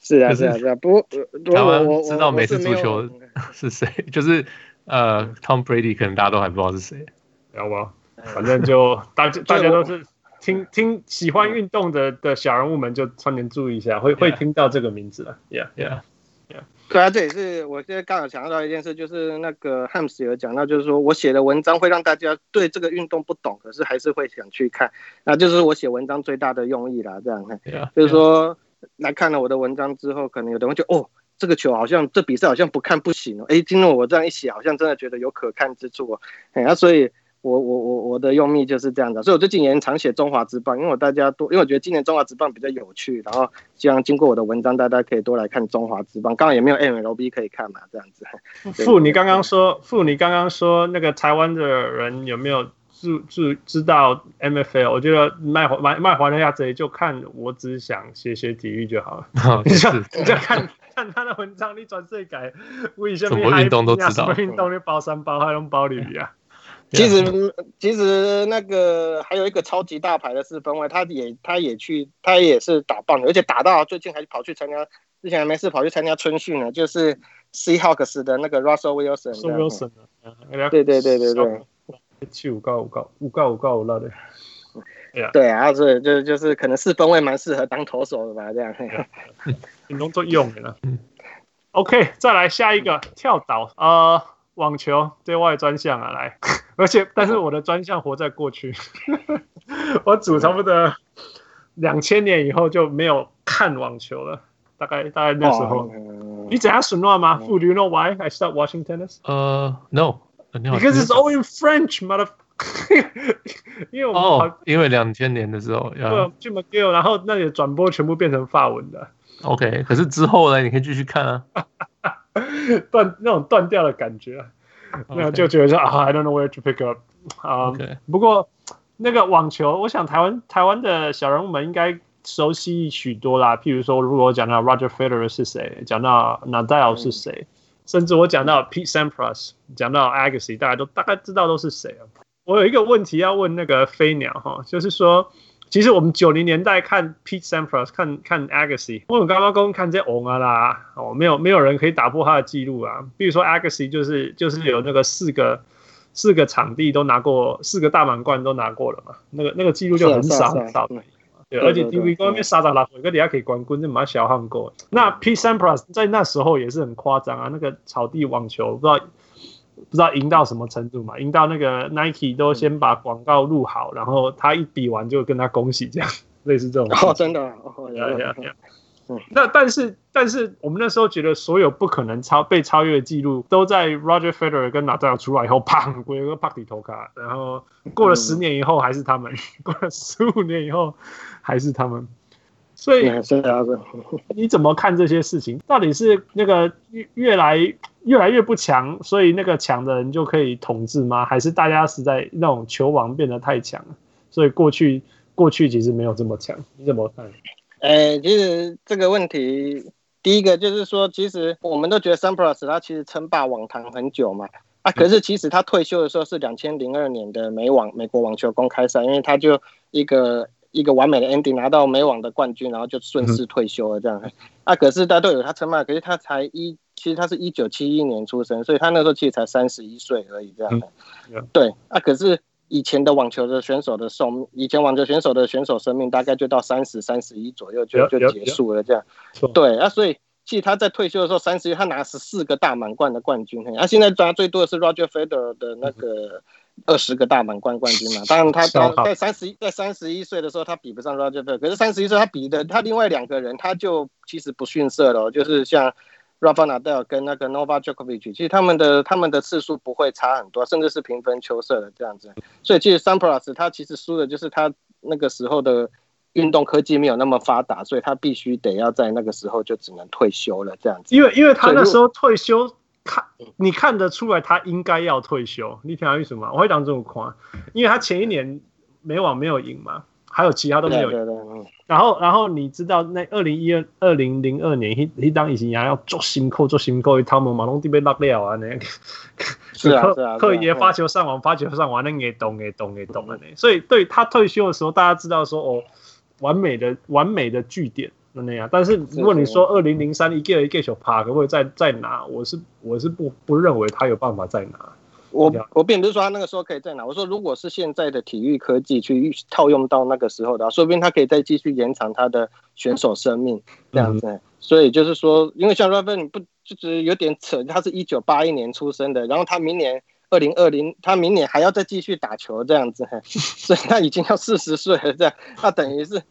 是啊是啊是啊，不过台湾知道美式足球是谁，就是呃 Tom Brady 可能大家都还不知道是谁，知道吗？反正就 大家大家都是。听听喜欢运动的的小人物们就常年注意一下，会会听到这个名字了。Yeah, yeah. 对啊，这也是我现在刚好想到一件事，就是那个 Hams 有讲到，就是说我写的文章会让大家对这个运动不懂，可是还是会想去看，那就是我写文章最大的用意啦。这样看，yeah, 就是说.来看了我的文章之后，可能有的人就哦，这个球好像这比赛好像不看不行哦。哎，经过我这样一写，好像真的觉得有可看之处哦。哎，那所以。我我我我的用意就是这样的，所以我最近也常写中华之棒，因为我大家多，因为我觉得今年中华之棒比较有趣，然后希望经过我的文章，大家可以多来看中华之棒。刚好也没有 MLB 可以看嘛，这样子。傅，你刚刚说，傅，你刚刚说那个台湾的人有没有知知知道 MFL？我觉得卖卖卖华人亚这就看，我只想写写体育就好了。哦、你就你就看看他的文章，你转这改，为什么运动都知道？什么运动你包三包还用包里啊？其实，其实那个还有一个超级大牌的四分卫，他也他也去，他也是打棒的，而且打到最近还跑去参加，之前还没事跑去参加春训呢，就是 Seahawks 的那个 Russell Wilson。Wilson 对对对对对。七五高五高五高五高五那的。对啊，所以就就是可能四分卫蛮适合当投手的吧，这样。运动作用的了。OK，再来下一个跳岛呃。网球对外专项啊，来，而且但是我的专项活在过去，我组差不多两千年以后就没有看网球了，大概大概那时候。你怎样损乱吗？Do you know why I start watching tennis？呃、uh,，No，Because it's all in French，mother。因为我们哦，oh, 因为两千年的时候，对，去 McGill，然后那里转播全部变成法文的。OK，可是之后呢，你可以继续看啊。断那种断掉的感觉，那就觉得说啊、oh,，I don't know where to pick up 啊、um, okay.。不过那个网球，我想台湾台湾的小人物们应该熟悉许多啦。譬如说，如果我讲到 Roger Federer 是谁，讲到 Nadal 是谁、嗯，甚至我讲到 Pete Sampras，讲到 Agassi，大家都大概知道都是谁啊。我有一个问题要问那个飞鸟哈，就是说。其实我们九零年代看 Pete Sampras，看看 Agassi，我们刚刚刚看这红啊啦，哦，没有没有人可以打破他的记录啊。比如说 Agassi 就是就是有那个四个四个场地都拿过，四个大满贯都拿过了嘛，那个那个记录就很少很少的。对，而且 TV 那边沙扎拉，一个底下可以冠军，就蛮小看过。那 Pete Sampras 在那时候也是很夸张啊，那个草地网球不知道。不知道赢到什么程度嘛？赢到那个 Nike 都先把广告录好，然后他一比完就跟他恭喜，这样 类似这种。哦，真的。哦，呀呀呀。嗯。那但是但是我们那时候觉得所有不可能超被超越的记录都在 Roger Federer 跟 Nadal 出来以后，砰，我有个 party 头卡，然后过了十年以后还是他们，嗯、过了十五年以后还是他们。所以，你怎么看这些事情？到底是那个越越来越来越不强，所以那个强的人就可以统治吗？还是大家实在那种球王变得太强了，所以过去过去其实没有这么强？你怎么看？呃、欸，其实这个问题，第一个就是说，其实我们都觉得 Sampras 他其实称霸网坛很久嘛，啊，可是其实他退休的时候是两千零二年的美网美国网球公开赛，因为他就一个。一个完美的 ending，拿到美网的冠军，然后就顺势退休了。这样，啊，可是大家都有他称霸，可是他才一，其实他是一九七一年出生，所以他那时候其实才三十一岁而已。这样，对，啊，可是以前的网球的选手的寿命，以前网球选手的选手生命大概就到三十三十一左右就就结束了这样。对啊，所以其实他在退休的时候三十一，他拿十四个大满贯的冠军。啊，现在抓最多的是 Roger Federer 的那个二十个大满贯冠军嘛。当然他在三十一在三十一岁的时候他比不上 Roger Federer，可是三十一岁他比的他另外两个人他就其实不逊色了，就是像。Rafa Nadal 跟那个 Novak Djokovic，其实他们的他们的次数不会差很多，甚至是平分秋色的这样子。所以其实 Sampras 他其实输的就是他那个时候的运动科技没有那么发达，所以他必须得要在那个时候就只能退休了这样子。因为因为他那时候退休，看你看得出来他应该要退休。你听他为什么？我会当这么夸，因为他前一年美网没有赢嘛。还有其他都没有赢，然后然后你知道那二零一二二零零二年，一一当以前要做新扣做新扣，他们马龙地被拉掉啊，那是啊是啊，克爷发球上网发球上网那也懂也懂也懂了呢，所以对他退休的时候，大家知道说哦，完美的完美的句点那样，但是如果你说二零零三一个一个球趴可不可以再再拿，我是我是不不认为他有办法再拿。我我并不是说他那个时候可以在哪，我说如果是现在的体育科技去套用到那个时候的，说不定他可以再继续延长他的选手生命这样子。嗯、所以就是说，因为像 Rafa 你不就是有点扯，他是一九八一年出生的，然后他明年二零二零，他明年还要再继续打球这样子，所以他已经要四十岁了这样，那等于是。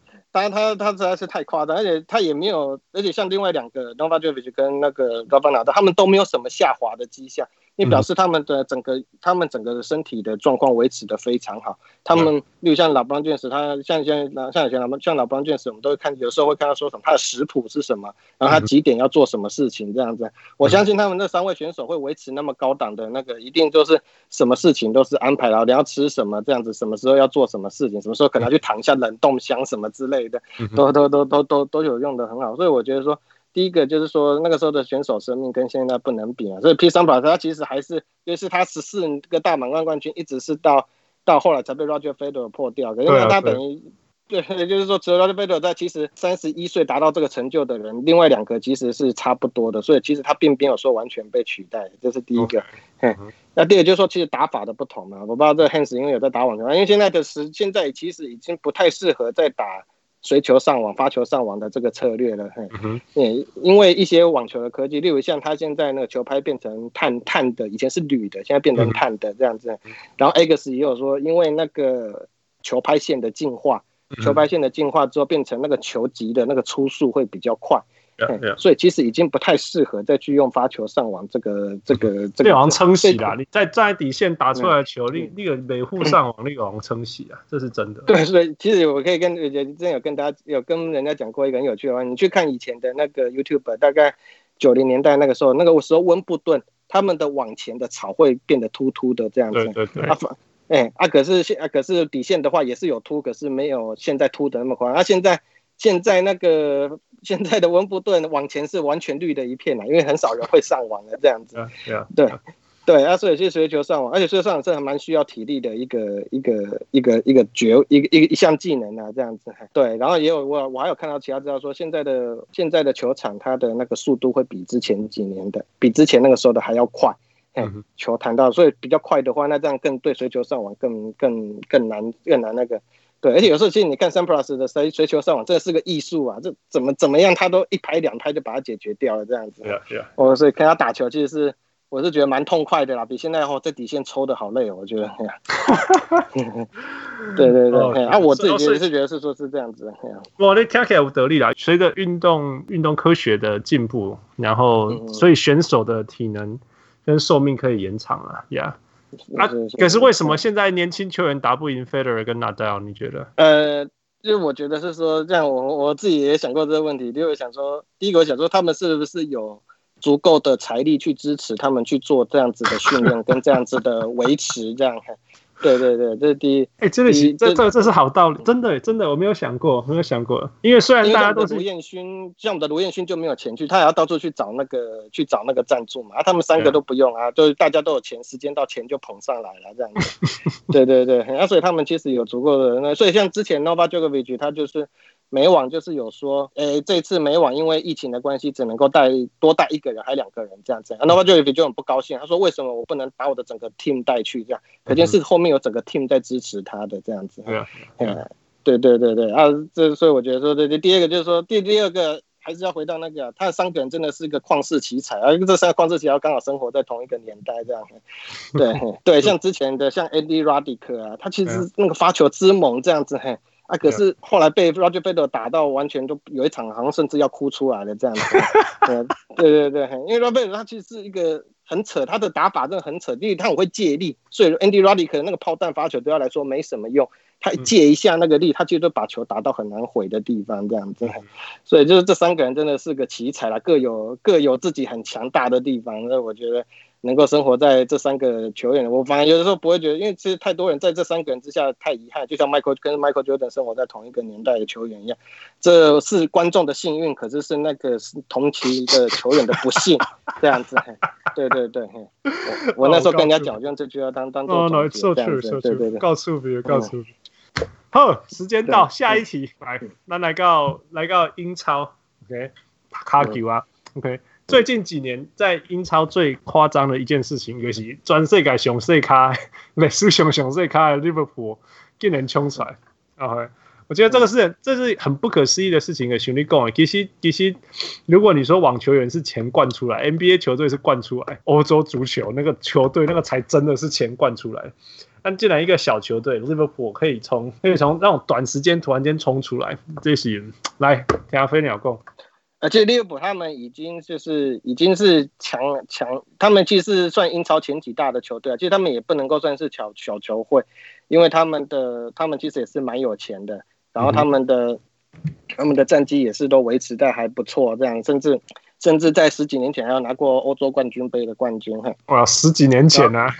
他，他他实在是太夸张，而且他也没有，而且像另外两个 n o v a d o v i c 跟那个 Rafa Nadal 他们都没有什么下滑的迹象，也表示他们的整个他们整个的身体的状况维持的非常好。他们例如像老布朗卷士，他像像像以前老像老布朗卷士，我们都会看，有时候会看到说什么他的食谱是什么，然后他几点要做什么事情这样子。我相信他们那三位选手会维持那么高档的那个，一定就是什么事情都是安排了，你要吃什么这样子，什么时候要做什么事情，什么时候可能要去躺一下冷冻箱什么之类。的，都都都都都都有用的很好，所以我觉得说，第一个就是说那个时候的选手生命跟现在不能比啊。所以 Pete Sampras 他其实还是，就是他十四个大满贯冠军，一直是到到后来才被 Roger Federer 破掉，因为他等于。对，也就是说，除了 Roger Federer 在其实三十一岁达到这个成就的人，另外两个其实是差不多的，所以其实他并没有说完全被取代，这是第一个。Okay. 那第二个就是说，其实打法的不同嘛，我不知道这 Hans 因为有在打网球，因为现在的时现在其实已经不太适合再打。随球上网、发球上网的这个策略了，嘿，嗯，因为一些网球的科技，例如像他现在那个球拍变成碳碳的，以前是铝的，现在变成碳的这样子。然后 X 也有说，因为那个球拍线的进化，球拍线的进化之后，变成那个球级的那个初速会比较快。Yeah, yeah. 所以其实已经不太适合再去用发球上网这个 这个这个。好像撑洗啦，你在在底线打出来的球，那那个每户上网那个好像撑洗啊，这是真的。对，所以其实我可以跟之前有跟大家有跟人家讲过一个很有趣的话，你去看以前的那个 YouTube，大概九零年代那个时候，那个时候温布顿他们的网前的草会变得秃秃的这样子。对对对。啊，哎啊，可是现啊可是底线的话也是有凸，可是没有现在凸的那么宽。啊，现在现在那个。现在的温布顿网前是完全绿的一片了，因为很少人会上网的这样子。对，对，啊，所以其实随球上网，而且随球上网是还蛮需要体力的一个一个一个一个绝一个一个一项技能啊，这样子。对，然后也有我我还有看到其他资料说，现在的现在的球场它的那个速度会比之前几年的，比之前那个时候的还要快。嗯，球弹到，所以比较快的话，那这样更对随球上网更更更难更难那个。对，而且有时候其实你看 Samplus 的随随球上网，这是个艺术啊！这怎么怎么样，他都一拍两拍就把它解决掉了，这样子。对啊，对啊。哦，所以看他打球，其实是我是觉得蛮痛快的啦，比现在哦在底线抽的好累哦，我觉得。对对 对，啊，啊，我自己也是觉得是说是这样子。哇，那听起来有得力啦！随着运动运动科学的进步，然后所以选手的体能跟寿命可以延长了，呀。啊，可是为什么现在年轻球员打不赢 Federer 跟 Nadal？你觉得？呃，就是我觉得是说，这样我我自己也想过这个问题。就是想说，第一个我想说，他们是不是有足够的财力去支持他们去做这样子的训练跟这样子的维持？这样。对对对，这是第一。哎、欸，这个是这这这是好道理，真的真的，我没有想过，没有想过。因为虽然大家都是卢彦勋，像我们的卢彦勋就没有钱去，他也要到处去找那个去找那个赞助嘛。啊，他们三个都不用啊，就是大家都有钱，时间到钱就捧上来了这样子。对对对，啊，所以他们其实有足够的那，所以像之前 Novak Djokovic 他就是美网就是有说，诶，这次美网因为疫情的关系，只能够带多带一个人，还两个人这样子。那么就就很不高兴，他说为什么我不能把我的整个 team 带去？这样，可见是后面有整个 team 在支持他的这样子。嗯，对对对对啊，这所以我觉得说，对对，第二个就是说，第第二个。还是要回到那个，他的三个人真的是一个旷世奇才，而这三个旷世奇才刚好生活在同一个年代，这样。对对，像之前的像 Andy Roddick 啊，他其实那个发球之猛这样子，嘿啊，可是后来被 Roger Federer 打到完全都有一场好像甚至要哭出来了这样子。对对对，因为 Roger Federer 他其实是一个很扯，他的打法真的很扯，因为他很会借力，所以 Andy Roddick 那个炮弹发球对他来说没什么用。他借一下那个力，他就都把球打到很难回的地方，这样子。所以就是这三个人真的是个奇才啦，各有各有自己很强大的地方。那我觉得能够生活在这三个球员，我反而有的时候不会觉得，因为其实太多人在这三个人之下太遗憾。就像 Michael 跟 Michael Jordan 生活在同一个年代的球员一样，这是观众的幸运，可是是那个同期的球员的不幸，这样子。对对对，我那时候跟人家讲，用这句话当当做总结，这样子。对对对，告诉别人，告诉别人。好，时间到，下一题来，那来到来到英超，OK，卡球啊，OK，最近几年在英超最夸张的一件事情，就是全世界上世卡，历史上上世卡的利物浦竟然冲出来，OK，我觉得这个是这是很不可思议的事情的，兄弟讲，其实其实如果你说网球员是钱灌出来，NBA 球队是灌出来，欧洲足球那个球队那个才真的是钱灌出来。但既然一个小球队利物浦可以从可以从那种短时间突然间冲出来，这些人来听下飞鸟讲。而且利物浦他们已经就是已经是强强，他们其实是算英超前几大的球队啊。其实他们也不能够算是小小球会，因为他们的他们其实也是蛮有钱的，然后他们的、嗯、他们的战绩也是都维持在还不错，这样甚至甚至在十几年前还要拿过欧洲冠军杯的冠军。哇，十几年前呢、啊？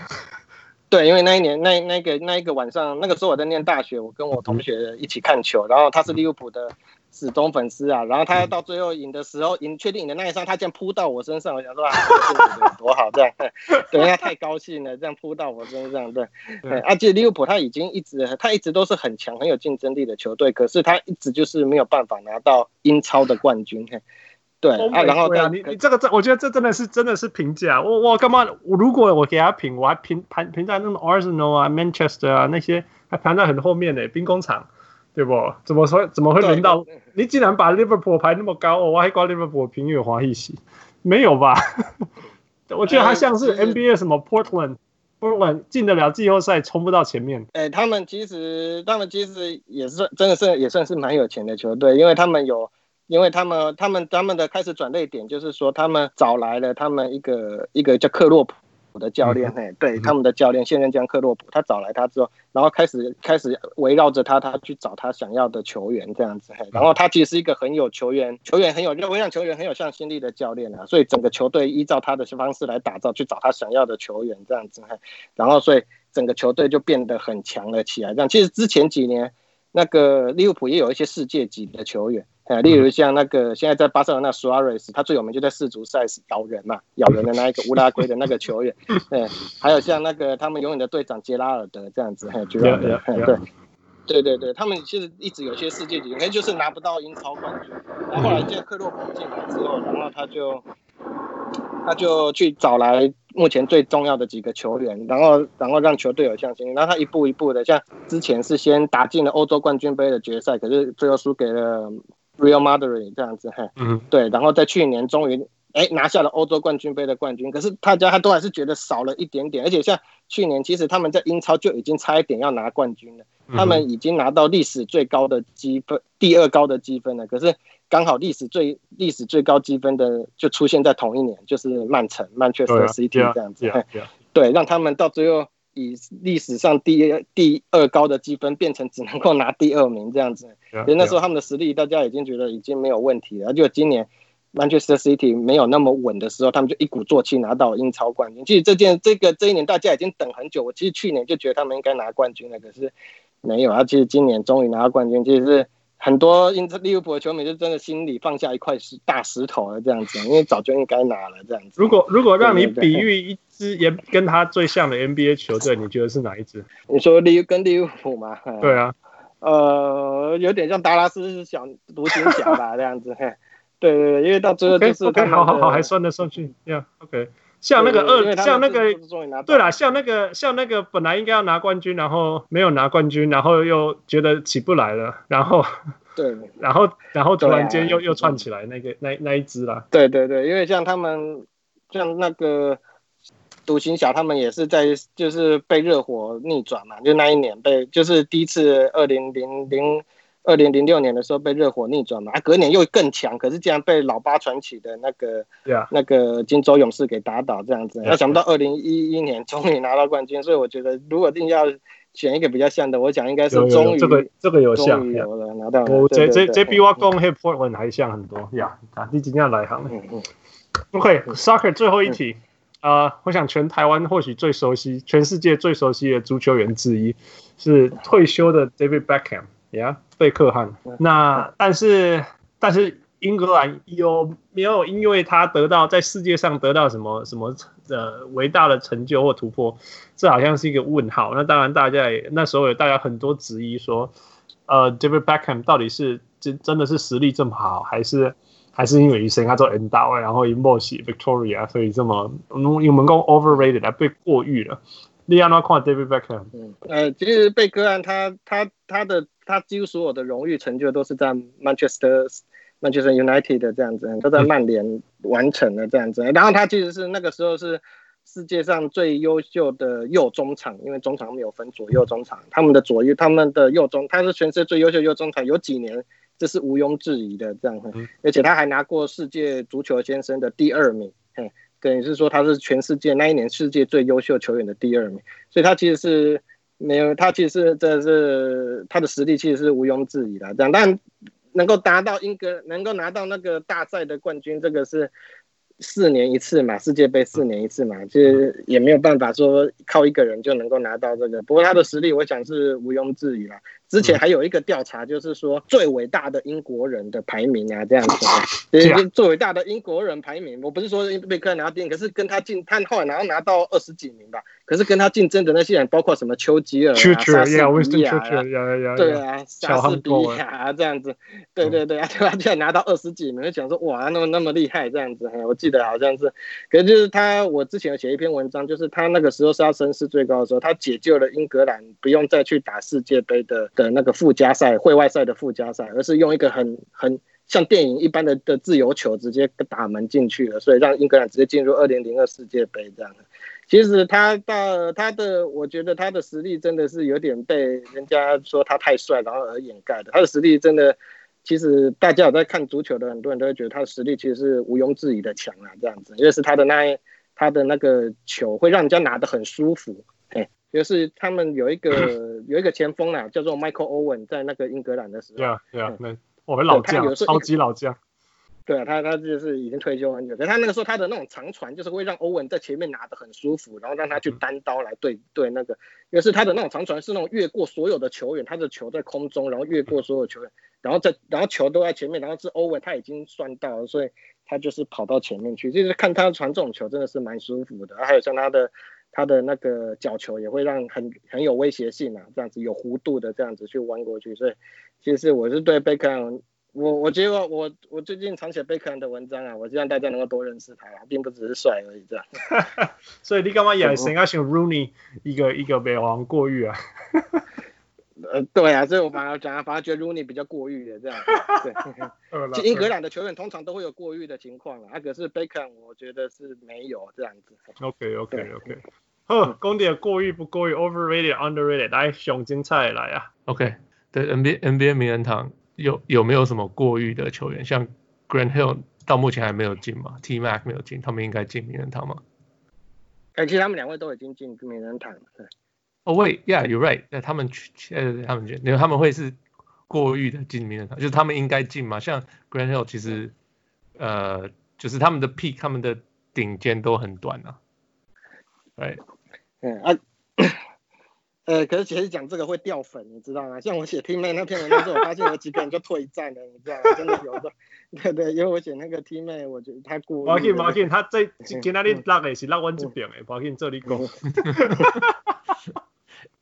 对，因为那一年那那个那一个晚上，那个时候我在念大学，我跟我同学一起看球，然后他是利物浦的死忠粉丝啊，然后他到最后赢的时候，赢确定赢的那一刹，他竟然扑到我身上，我想说啊，多好这样，对，他太高兴了，这样扑到我身上，对，对，而且利物浦他已经一直他一直都是很强很有竞争力的球队，可是他一直就是没有办法拿到英超的冠军。对啊，然后你你这个这，我觉得这真的是真的是评价。我我干嘛？我如果我给他评，我还评排评在那么 Arsenal 啊、Manchester 啊那些，还排在很后面呢。兵工厂，对不？怎么说？怎么会轮到你？竟然把 Liverpool 排那么高，我还挂 Liverpool 评语华裔系，没有吧？我觉得他像是 NBA 什么 Portland，Portland、嗯、进得了季后赛，冲不到前面。哎，他们其实他们其实也是真的是也算是蛮有钱的球队，因为他们有。因为他们，他们，他们的开始转捩点就是说，他们找来了他们一个一个叫克洛普的教练，嘿，对，他们的教练现任将克洛普，他找来他之后，然后开始开始围绕着他，他去找他想要的球员这样子，嘿，然后他其实是一个很有球员，球员很有，我想球员很有向心力的教练啊，所以整个球队依照他的方式来打造，去找他想要的球员这样子，嘿，然后所以整个球队就变得很强了起来。这样，其实之前几年那个利物浦也有一些世界级的球员。呃，例如像那个现在在巴塞罗那苏亚雷斯，他最有名就在世足赛咬人嘛，咬人的那一个乌拉圭的那个球员，对，还有像那个他们永远的队长杰拉尔德这样子，嘿，杰拉尔德，对，对对对，他们其实一直有些世界级，可能就是拿不到英超冠军，然后后来这个克洛普进来之后，然后他就他就去找来目前最重要的几个球员，然后然后让球队有信心，然后他一步一步的，像之前是先打进了欧洲冠军杯的决赛，可是最后输给了。Real Madrid 这样子，嘿，嗯，对，然后在去年终于哎拿下了欧洲冠军杯的冠军，可是大家他都还是觉得少了一点点，而且像去年其实他们在英超就已经差一点要拿冠军了，他们已经拿到历史最高的积分，第二高的积分了，可是刚好历史最历史最高积分的就出现在同一年，就是曼城 Manchester City 这样子，对，让他们到最后。以历史上第二第二高的积分变成只能够拿第二名这样子，所以那时候他们的实力大家已经觉得已经没有问题了。就今年 Manchester City 没有那么稳的时候，他们就一鼓作气拿到英超冠军。其实这件这个这一年大家已经等很久，我其实去年就觉得他们应该拿冠军了，可是没有啊。其实今年终于拿到冠军，其实是。很多英利物浦的球迷就真的心里放下一块石大石头了，这样子，因为早就应该拿了这样子。如果如果让你比喻一支也跟他最像的 NBA 球队，你觉得是哪一支？你说利跟利物浦吗？对啊，呃，有点像达拉斯小独行侠吧这样子。对对对，因为到最后就是，OK，好好好，还算得上去，Yeah，OK。像那个二，像那个，对啦，像那个，像那个本来应该要拿冠军，然后没有拿冠军，然后又觉得起不来了，然后，对，然后，然后突然间又又串起来，那个那那一只啦。对对对，因为像他们，像那个独行侠，他们也是在就是被热火逆转嘛，就那一年被就是第一次二零零零。二零零六年的时候被热火逆转嘛，啊，隔年又更强，可是竟然被老八传奇的那个，Yeah. 那个金州勇士给打倒这样子。Yeah. 想不到二零一一年 终于拿到冠军，所以我觉得如果一定要选一个比较像的，我想应该是终于这个这个有像，终于有了拿到。我这这这比我讲黑 Portland 还像很多呀。啊，你今天来行。嗯嗯。OK，Soccer 最后一题啊，呃，我想全台湾或许最熟悉，全世界最熟悉的足球员之一是退休的 David Beckham。呀，贝克汉。那但是但是英格兰有没有因为他得到在世界上得到什么什么呃伟大的成就或突破？这好像是一个问号。那当然，大家也那时候有大家很多质疑说，呃，David Beckham 到底是真真的是实力这么好，还是还是因为以前他做 N 大然后以莫西 Victoria，所以这么我们讲 overrated 啊，被过誉了。你要哪看 David Beckham？嗯，呃，其实贝克汉他他他的。他几乎所有的荣誉成就都是在 Manchester Manchester United 的这样子，都在曼联完成的这样子。然后他其实是那个时候是世界上最优秀的右中场，因为中场没有分左右中场，他们的左右他们的右中，他是全世界最优秀右中场，有几年这是毋庸置疑的这样。而且他还拿过世界足球先生的第二名，嘿，等于是说他是全世界那一年世界最优秀球员的第二名，所以他其实是。没有，他其实这是他的实力，其实是毋庸置疑的。这样，但能够达到英格，能够拿到那个大赛的冠军，这个是。四年一次嘛，世界杯四年一次嘛，其实也没有办法说靠一个人就能够拿到这个。不过他的实力，我想是毋庸置疑了。之前还有一个调查，就是说最伟大的英国人的排名啊，这样子。是最伟大的英国人排名，我不是说贝克汉拿第一，可是跟他竞，他后来拿拿到二十几名吧。可是跟他竞争的那些人，包括什么丘吉尔啊、莎士比亚啊，对啊，莎士比亚啊这样子，对对对啊，他居然拿到二十几名，就想说哇，那么那么厉害这样子。我记得好像是，可是就是他，我之前有写一篇文章，就是他那个时候是他声势最高的时候，他解救了英格兰，不用再去打世界杯的的那个附加赛、会外赛的附加赛，而是用一个很很像电影一般的的自由球直接打门进去了，所以让英格兰直接进入二零零二世界杯这样。其实他到他的，我觉得他的实力真的是有点被人家说他太帅，然后而掩盖的。他的实力真的。其实大家有在看足球的很多人都会觉得他的实力其实是毋庸置疑的强啊，这样子，因为是他的那他的那个球会让人家拿得很舒服，哎，就是他们有一个 有一个前锋啦，叫做 Michael Owen，在那个英格兰的时候，对啊对啊，那我们老将，超级老将。对啊，他他就是已经退休很久，但他那个时候他的那种长传就是会让欧文在前面拿的很舒服，然后让他去单刀来对对那个，因为是他的那种长传是那种越过所有的球员，他的球在空中，然后越过所有球员，然后在然后球都在前面，然后是欧文他已经算到了，所以他就是跑到前面去，就是看他传这种球真的是蛮舒服的，还有像他的他的那个角球也会让很很有威胁性啊，这样子有弧度的这样子去弯过去，所以其实我是对贝克汉。我我觉得我我最近常写贝克汉的文章啊，我希望大家能够多认识他，并不只是帅而已这样。所以你干嘛也想要像 Rooney 一个一个美王过誉啊？呃，对啊，所以我反而讲，反而觉得 Rooney 比较过誉的这样。对，其实英格兰的球员通常都会有过誉的情况啊，可是 Bacon 我觉得是没有这样子。OK OK OK，好，公点过誉不过誉，Overrated Underrated，来熊精彩来啊。OK，对 NBA NBA 名人堂。有有没有什么过誉的球员？像 Grant Hill 到目前还没有进嘛？T Mac 没有进，他们应该进名人堂吗？哎，其实他们两位都已经进名人堂了。对。哦，Wait，Yeah，you're right。那他们去，呃，他们进，因为他们会是过誉的进名人堂，就是他们应该进嘛。像 Grand Hill 其实，呃，就是他们的 peak，他们的顶尖都很短啊。对。嗯啊。呃，可是其实讲这个会掉粉，你知道吗？像我写 teammate 那篇文章之后，我发现有几个人就退战了，你知道吗？真的有的，对对，因为我写那个 teammate，我觉得他过。抱歉抱歉，他这今天那里拉的是拉我这边的，抱歉这里讲。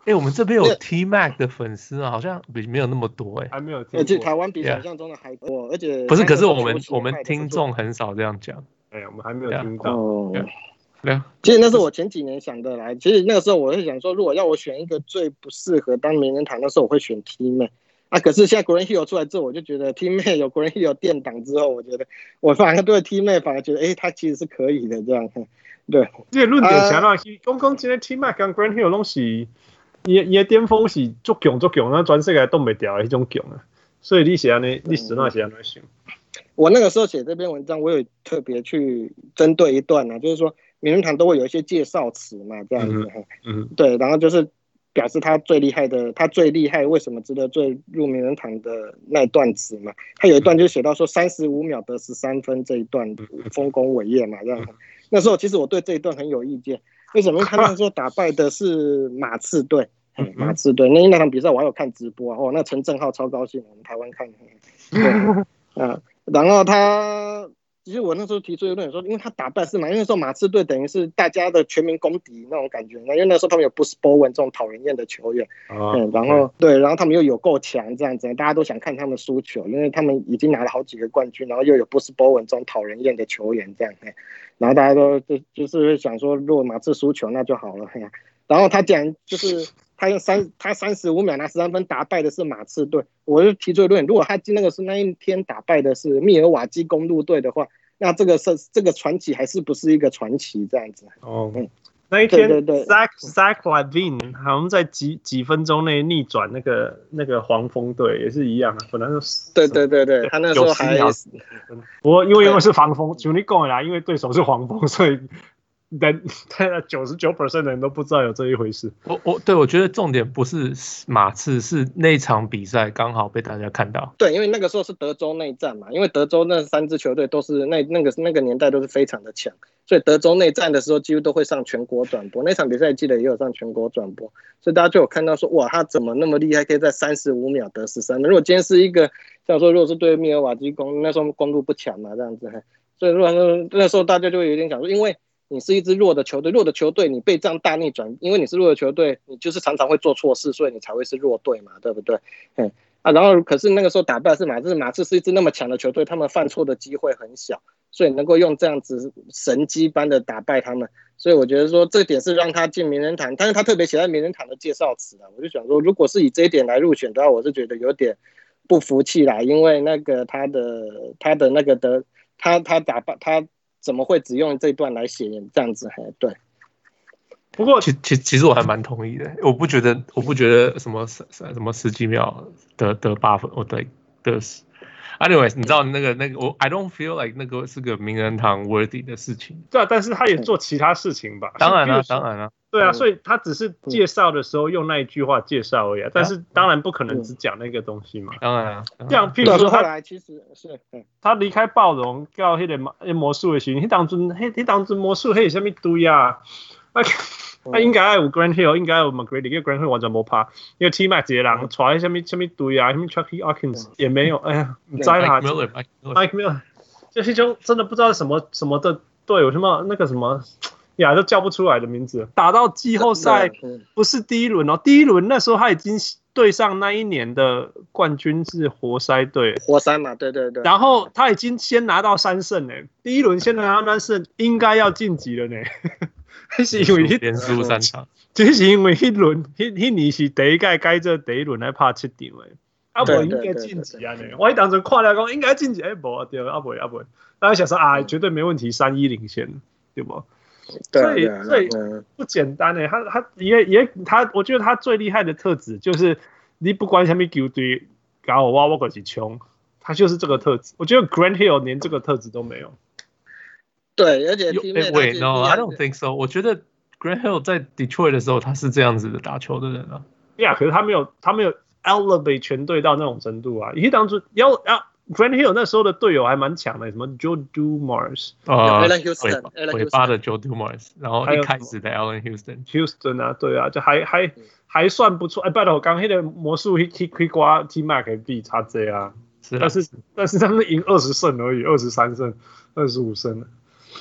哎，我们这边有 T Mac 的粉丝啊，好像比没有那么多哎，还没有。而且台湾比想象中的还多，而且不是，可是我们我们听众很少这样讲。哎，我们还没有听到。对，其实那是我前几年想的来。其实那个时候我会想说，如果要我选一个最不适合当名人堂，的时候我会选 T Mac。啊，可是现在 Grant Hill 出来之后，我就觉得 T Mac 有 Green Hill 垫档之后，我觉得我反而对 T Mac 反而觉得，哎，他其实是可以的这样。对，这个论点强了。刚刚今天 T Mac 跟 Grant Hill 东西，伊伊巅峰是足强足强，那全世界都没掉的那种强啊。所以你写呢，历史那写那行。我那个时候写这篇文章，我有特别去针对一段呢，就是说。名人堂都会有一些介绍词嘛，这样子，嗯，对，然后就是表示他最厉害的，他最厉害，为什么值得最入名人堂的那一段词嘛？他有一段就写到说三十五秒得十三分这一段丰功伟业嘛，这样。那时候其实我对这一段很有意见，为什么？他那时候打败的是马刺队，马刺队那那场比赛我还有看直播啊，哦，那陈正浩超高兴，我们台湾看，对，啊，然后他。其实我那时候提出一个论点说，因为他打败是嘛，因为那时候马刺队等于是大家的全民公敌那种感觉，那因为那时候他们有 Bruce Bowen 这种讨人厌的球员，啊、嗯，然后对，然后他们又有够强这样子，大家都想看他们输球，因为他们已经拿了好几个冠军，然后又有 Bruce Bowen 这种讨人厌的球员这样，然后大家都就就是想说，如果马刺输球那就好了，然后他竟然就是。他用三，他三十五秒拿十三分打败的是马刺队，我就提出一个论点，如果他那个是那一天打败的是密尔瓦基公路队的话，那这个是这个传奇还是不是一个传奇这样子？哦，嗯，那一天 Zach Zach Levine 好像在几几分钟内逆转那个那个黄蜂队也是一样啊，本来就是对对对对，他那时候还不过因为因为是黄蜂，就你讲啦，因为对手是黄蜂，所以。但但 九十九 percent 的人都不知道有这一回事。我我对我觉得重点不是马刺，是那场比赛刚好被大家看到。对，因为那个时候是德州内战嘛，因为德州那三支球队都是那那个那个年代都是非常的强，所以德州内战的时候几乎都会上全国转播。那场比赛记得也有上全国转播，所以大家就有看到说，哇，他怎么那么厉害，可以在三十五秒得十三分？如果今天是一个像说，如果是对密尔瓦基公，那时候公路不强嘛，这样子，所以如果说那时候大家就会有点想说，因为。你是一支弱的球队，弱的球队你被这样大逆转，因为你是弱的球队，你就是常常会做错事，所以你才会是弱队嘛，对不对？嗯啊，然后可是那个时候打败是马刺，马刺是一支那么强的球队，他们犯错的机会很小，所以能够用这样子神迹般的打败他们，所以我觉得说这点是让他进名人堂，但是他特别写在名人堂的介绍词啊，我就想说，如果是以这一点来入选的话，我是觉得有点不服气啦，因为那个他的他的那个的他他打败他。怎么会只用这段来写这样子？还对。不过，其其其实我还蛮同意的。我不觉得，我不觉得什么什什么十几秒得得八分，我对的是。Anyways，你知道那个那个我，I don't feel like 那个是个名人堂 worthy 的事情。对啊，但是他也做其他事情吧？当然了，当然了。对啊，所以他只是介绍的时候用那一句话介绍而已。但是当然不可能只讲那个东西嘛。当然啊，这样譬如说他来其实是，他离开暴龙到那个魔魔术的时候，他当初他他当真魔术还有什么堆啊？他应该有 Grant Hill，应该有 McGrady，因为 Grant Hill 完全没怕，因为 T Mac 这些人传什么什么堆啊，什么 Chucky Hawkins 也没有，哎呀，你栽他 Mike Miller，就是种真的不知道什么什么的队有什么那个什么呀都叫不出来的名字，打到季后赛不是第一轮哦，第一轮那时候他已经对上那一年的冠军是活塞队，活塞嘛，对对对，然后他已经先拿到三胜呢，第一轮先拿到三胜，应该要晋级了呢。那是因为连输三场，这是因为迄轮迄迄年是第一届改做第一轮来拍七场的，啊不应该晋级啊！我一当时看了讲应该晋级，哎不对，啊不啊不，大家想说啊绝对没问题，三一领先，对不？所以所以不简单诶，他他也也他，我觉得他最厉害的特质就是你不管什么球队搞我挖我过去冲，他就是这个特质。我觉得 Grant Hill 连这个特质都没有。对，而且 Wait, no, I don't think so。我觉得 Grant Hill 在 Detroit 的时候，他是这样子的打球的人啊。Yeah，，可是他没有，他没有 elevate 全队到那种程度啊。因为当初要啊，Grant Hill 那时候的队友还蛮强的，什么 Joe Dumars 啊，尾巴的 Joe Dumars，然后一开始的 Allan Houston，Houston 啊，对啊，就还还还算不错。哎，拜托，我刚黑的魔术可可以刮 T Mac 可以比差这啊，是，但是但是他们赢二十胜而已，二十三胜，二十五胜。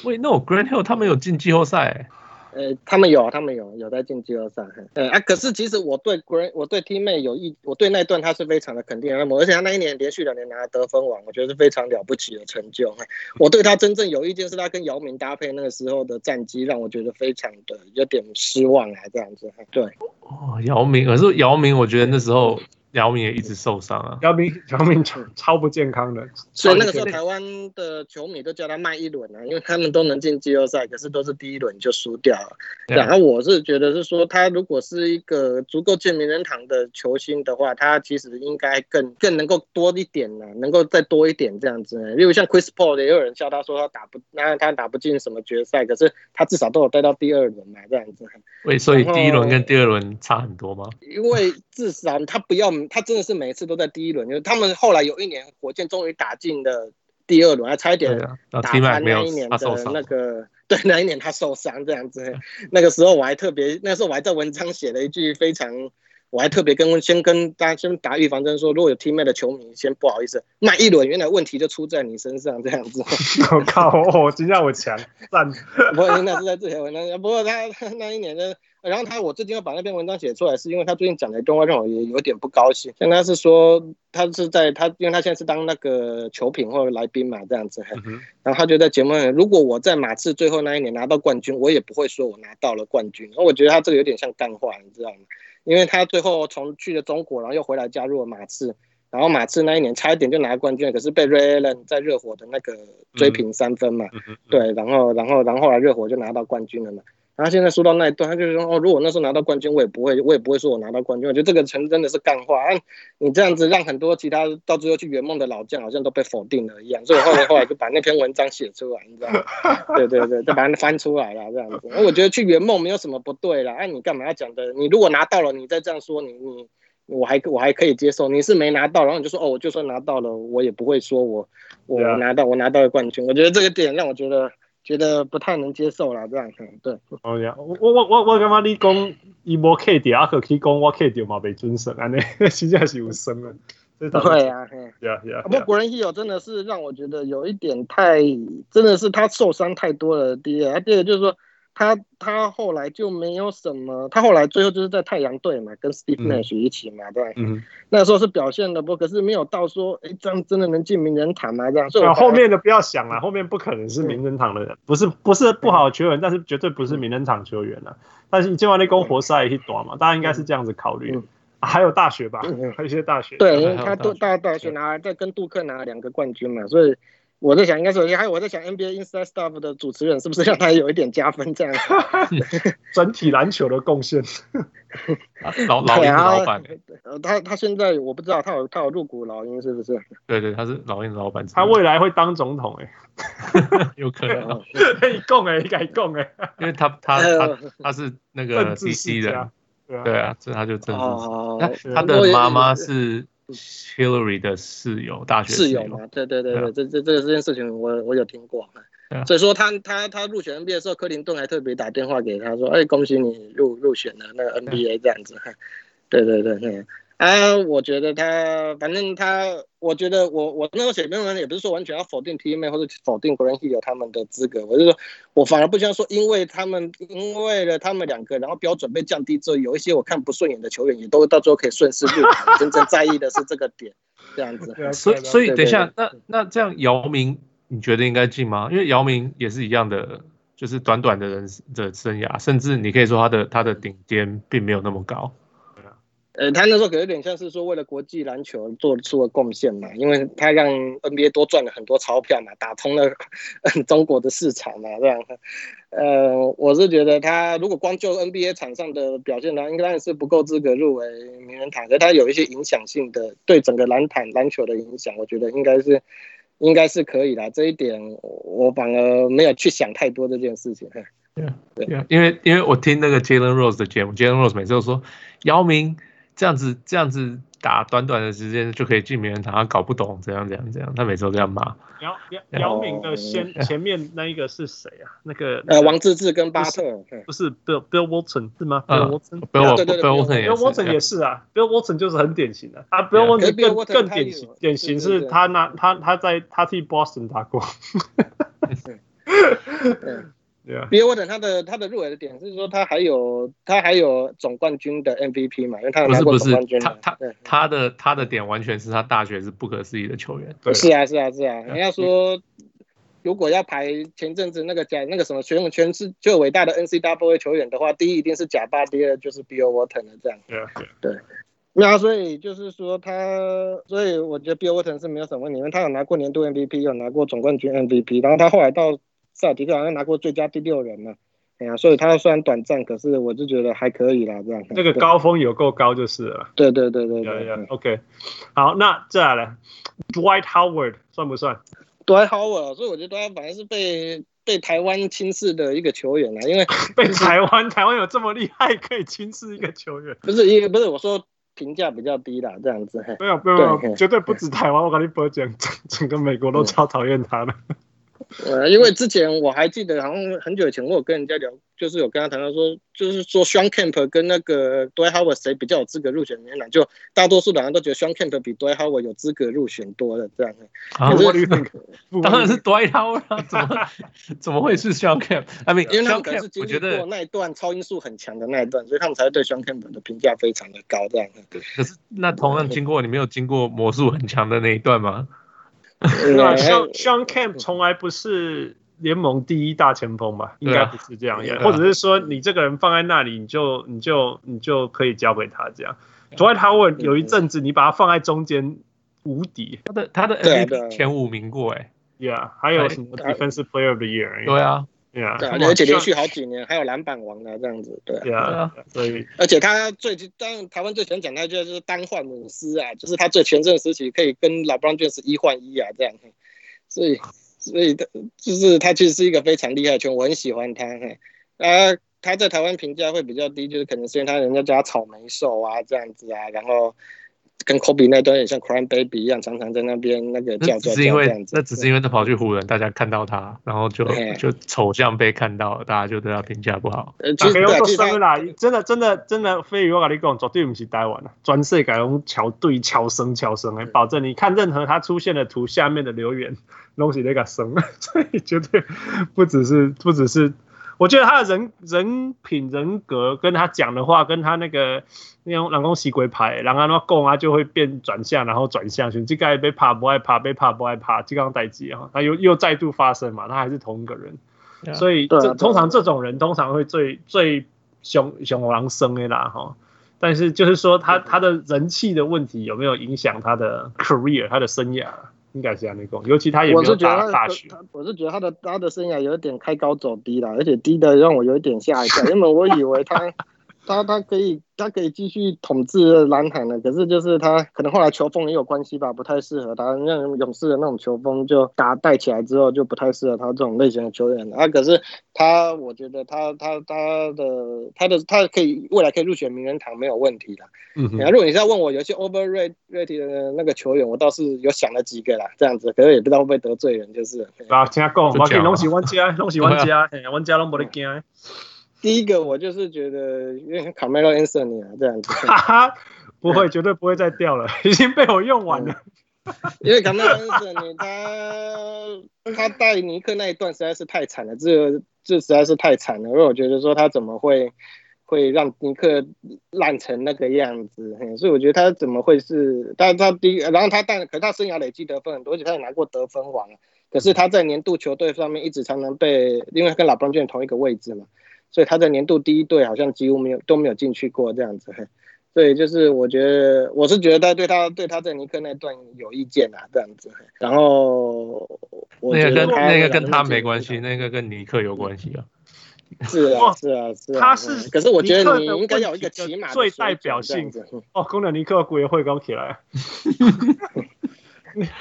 喂，那我 Grand Hill 他们有进季后赛？呃，他们有，他们有有在进季后赛。呃啊，可是其实我对 Grand，我对 Teammate 有意，我对那段他是非常的肯定。那么，而且他那一年连续两年拿得分王，我觉得是非常了不起的成就。我对他真正有意见是他跟姚明搭配那个时候的战绩，让我觉得非常的有点失望啊，这样子。对，哦，姚明，可是姚明，我觉得那时候。姚明也一直受伤啊，姚明姚明超超不健康的，所以那个时候台湾的球迷都叫他卖一轮啊，因为他们都能进季后赛，可是都是第一轮就输掉了。然后我是觉得是说，他如果是一个足够进名人堂的球星的话，他其实应该更更能够多一点呢，能够再多一点这样子。例如像 Chris Paul 也有人笑他说他打不，那他打不进什么决赛，可是他至少都有带到第二轮嘛，这样子。喂，所以第一轮跟第二轮差很多吗？因为至少他不要。他真的是每一次都在第一轮，就是他们后来有一年火箭终于打进了第二轮，还差一点打翻那一年的那个，对，那一年他受伤这样子。那个时候我还特别，那时候我还在文章写了一句非常，我还特别跟先跟大家先打预防针说，如果有 teammate 的球迷，先不好意思，那一轮原来问题就出在你身上这样子。我靠，我真让我强赞，不过那是在这篇文章，不过他那一年呢。然后他，我最近要把那篇文章写出来，是因为他最近讲的一段话让我也有点不高兴。像他是说，他是在他，因为他现在是当那个球评或者来宾嘛，这样子。然后他就在节目里，如果我在马刺最后那一年拿到冠军，我也不会说我拿到了冠军。我觉得他这个有点像干话，你知道吗？因为他最后从去了中国，然后又回来加入了马刺，然后马刺那一年差一点就拿冠军，可是被 Ray Allen 在热火的那个追平三分嘛，对，然后然后然后后来热火就拿到冠军了嘛。然后现在说到那一段，他就是说哦，如果那时候拿到冠军，我也不会，我也不会说我拿到冠军。我觉得这个成真的是干话啊！你这样子让很多其他到最后去圆梦的老将好像都被否定了一样。所以我后来后来就把那篇文章写出来，你知道吗？对对对，就把它翻出来了这样子。我觉得去圆梦没有什么不对啦。哎，你干嘛要讲的？你如果拿到了，你再这样说，你你我还我还可以接受。你是没拿到，然后你就说哦，我就算拿到了，我也不会说我我拿到我拿到了冠军。我觉得这个点让我觉得。觉得不太能接受了，这样子对。哦呀，我我我我感觉你讲伊无 K 掉，阿可可以讲我 K 掉嘛，被尊神安尼，实际是有生的。对啊，对啊，对啊。不过国人希友真的是让我觉得有一点太，真的是他受伤太多了。第二，第二就是说。他他后来就没有什么，他后来最后就是在太阳队嘛，跟 Steve Nash 一起嘛，对，嗯，那时候是表现的不，可是没有到说，哎，这样真的能进名人堂吗？这样，所以后面的不要想了，后面不可能是名人堂的人，不是不是不好的球员，但是绝对不是名人堂球员了。但是你今晚那攻活塞也一短嘛，大家应该是这样子考虑。还有大学吧，还有一些大学，对，因为他都大大学拿再跟杜克拿了两个冠军嘛，所以。我在想，应该是还有我在想，NBA Inside Stuff 的主持人是不是让他有一点加分这样？整体篮球的贡献。老老鹰老板，他他现在我不知道他有他有入股老鹰是不是？对对，他是老鹰老板。他未来会当总统哎，有可能。可以供哎，可以供哎，因为他他他他是那个 DC 的，对啊，这他就政治。他的妈妈是。Hillary 的室友，大学室友。嘛，对对对对，这这这这件事情我我有听过，所以说他他他入选 NBA 的时候，克林顿还特别打电话给他说，哎，恭喜你入入选了那个 NBA 这样子，对对对对。啊，我觉得他，反正他，我觉得我我那个写论文也不是说完全要否定 TMA 或者否定 Grant Hill 他们的资格，我就说，我反而不想说，因为他们因为了他们两个，然后标准被降低之后，有一些我看不顺眼的球员也都到最后可以顺势入场，真正在意的是这个点，这样子。所以所以等一下，那那这样姚明，你觉得应该进吗？因为姚明也是一样的，就是短短的人的生涯，甚至你可以说他的他的顶尖并没有那么高。呃，他那时候可能有点像是说，为了国际篮球做出了贡献嘛，因为他让 NBA 多赚了很多钞票嘛，打通了 中国的市场嘛，这样。呃，我是觉得他如果光就 NBA 场上的表现呢，应该是不够资格入围名人堂的。他有一些影响性的，对整个篮坛篮球的影响，我觉得应该是应该是可以的。这一点我反而没有去想太多这件事情。对对，因为因为我听那个 Jalen Rose 的节目，Jalen Rose 每次都说姚明。这样子这样子打短短的时间就可以进名人堂，他搞不懂这样这样这样，他每次都这样骂。姚姚姚明的先 前面那一个是谁啊？那个呃王治郅跟巴特，不是 Bill Bill Walton 是吗？Bill Walton，Bill Bill Walton 也是啊，Bill Walton 就是很典型的啊，Bill Walton 更更典型典型是他拿他他在他替 Boston 打过。对 啊。比尔沃腾他的他的入围的点是说他还有他还有总冠军的 MVP 嘛，因为他有拿过总冠军。他他他的他的点完全是他大学是不可思议的球员。对是啊是啊是啊，人家说如果要排前阵子那个假那个什么全全是最伟大的 NCAA 球员的话，第一一定是贾巴，第二就是比尔沃腾的这样。对啊对。那所以就是说他，所以我觉得 Bill Walton 是没有什么问题，因为他有拿过年度 MVP，有拿过总冠军 MVP，然后他后来到塞尔提克好像拿过最佳第六人嘛，哎呀，所以他虽然短暂，可是我就觉得还可以啦，这样。那个高峰有够高就是了。对对对对对。Yeah, OK，好，那再来，Dwight Howard 算不算？Dwight Howard，所以我觉得他反而是被被台湾轻视的一个球员啦，因为 被台湾 台湾有这么厉害可以轻视一个球员？不是，因为不是我说。评价比较低啦，这样子。没有，没有，绝对不止台湾，我跟你不讲，整整个美国都超讨厌他的。呃，因为之前我还记得，好像很久以前我有跟人家聊，就是有跟他谈到说，就是说 Shawn Kemp 跟那个 Dwight Howard 谁比较有资格入选名单，就大多数的人都觉得 Shawn Kemp 比 Dwight Howard 有资格入选多了这样。啊，我当然是 Dwight Howard，怎么 怎么会是 Shawn Kemp？I mean，因为他们可能是经历过那一段超音速很强的那一段，所以他们才会对 Shawn Kemp 的评价非常的高这样。对，可是那同样经过，你没有经过魔术很强的那一段吗？那 Shawn Shawn Camp 从来不是联盟第一大前锋吧？应该不是这样，或者是说你这个人放在那里，你就你就你就可以交给他这样。Dwight Howard 有一阵子你把他放在中间无敌，他的他的 MVP 前五名过哎，Yeah，还有什么 Defensive Player of the Year？对啊。对啊，而且连续好几年还有篮板王的这样子，对啊，所以而且他最当然台湾最喜欢讲他就是单换姆斯啊，就是他最全盛时期可以跟 LeBron James 一换一啊这样，所以所以他就是他其实是一个非常厉害的球员，我很喜欢他，啊，他在台湾评价会比较低，就是可能是因为他人家叫他草莓兽啊这样子啊，然后。跟科比那段也像 Crying Baby 一样，常常在那边那个叫叫叫这样子。那只是因为，那只是因为他跑去湖人，大家看到他，然后就就丑相被看到，大家就对他评价不好。呃，其实我说啦，真的真的真的，飞鱼我跟你讲，绝对不是台湾了，全世界用桥对桥声桥声哎，保证你看任何他出现的图下面的留言，拢是那个声，所以绝对不只是不只是。我觉得他的人人品人格跟他讲的话，跟他那个那种人工洗鬼牌，然后那攻啊就会变转向，然后转向去。这个被怕不爱怕，被怕不爱怕，这刚代机啊，他又又再度发生嘛，他还是同一个人，yeah, 所以这通常这种人通常会最最凶凶狼生的啦哈。但是就是说他他的人气的问题有没有影响他的 career，他的生涯？应该是这样讲，尤其他也没有打大学。我是觉得他的他的生涯有点开高走低了，而且低的让我有一点吓一跳，因为我以为他。他他可以，他可以继续统治篮坛的，可是就是他可能后来球风也有关系吧，不太适合他。像勇士的那种球风，就打带起来之后就不太适合他这种类型的球员啊。可是他，我觉得他他他的他的他可以未来可以入选名人堂没有问题的。嗯哼。如果你是要问我有些 overrated 的那个球员，我倒是有想了几个啦，这样子，可是也不知道会不会得罪人，就是。啊，听讲，我给拢是玩家，拢是玩家，玩家拢无得惊。第一个我就是觉得有点像卡梅隆安东尼啊这样子，哈哈，不会，绝对不会再掉了，已经被我用完了。因为卡梅隆安东尼他他带尼克那一段实在是太惨了，这这实在是太惨了，因为我觉得说他怎么会会让尼克烂成那个样子，所以我觉得他怎么会是，但他第一，然后他但可是他生涯累积得分很多，而且他也拿过得分王，可是他在年度球队上面一直常常被，因为跟老布朗同一个位置嘛。所以他在年度第一队好像几乎没有都没有进去过这样子，所以就是我觉得我是觉得他对他对他在尼克那段有意见啊这样子，然后我觉得那个跟那个跟他没关系，那个跟尼克有关系啊。是啊是啊是啊，他是，可是我觉得你应该有一个起码最代表性。的哦，功能尼克国会刚起来。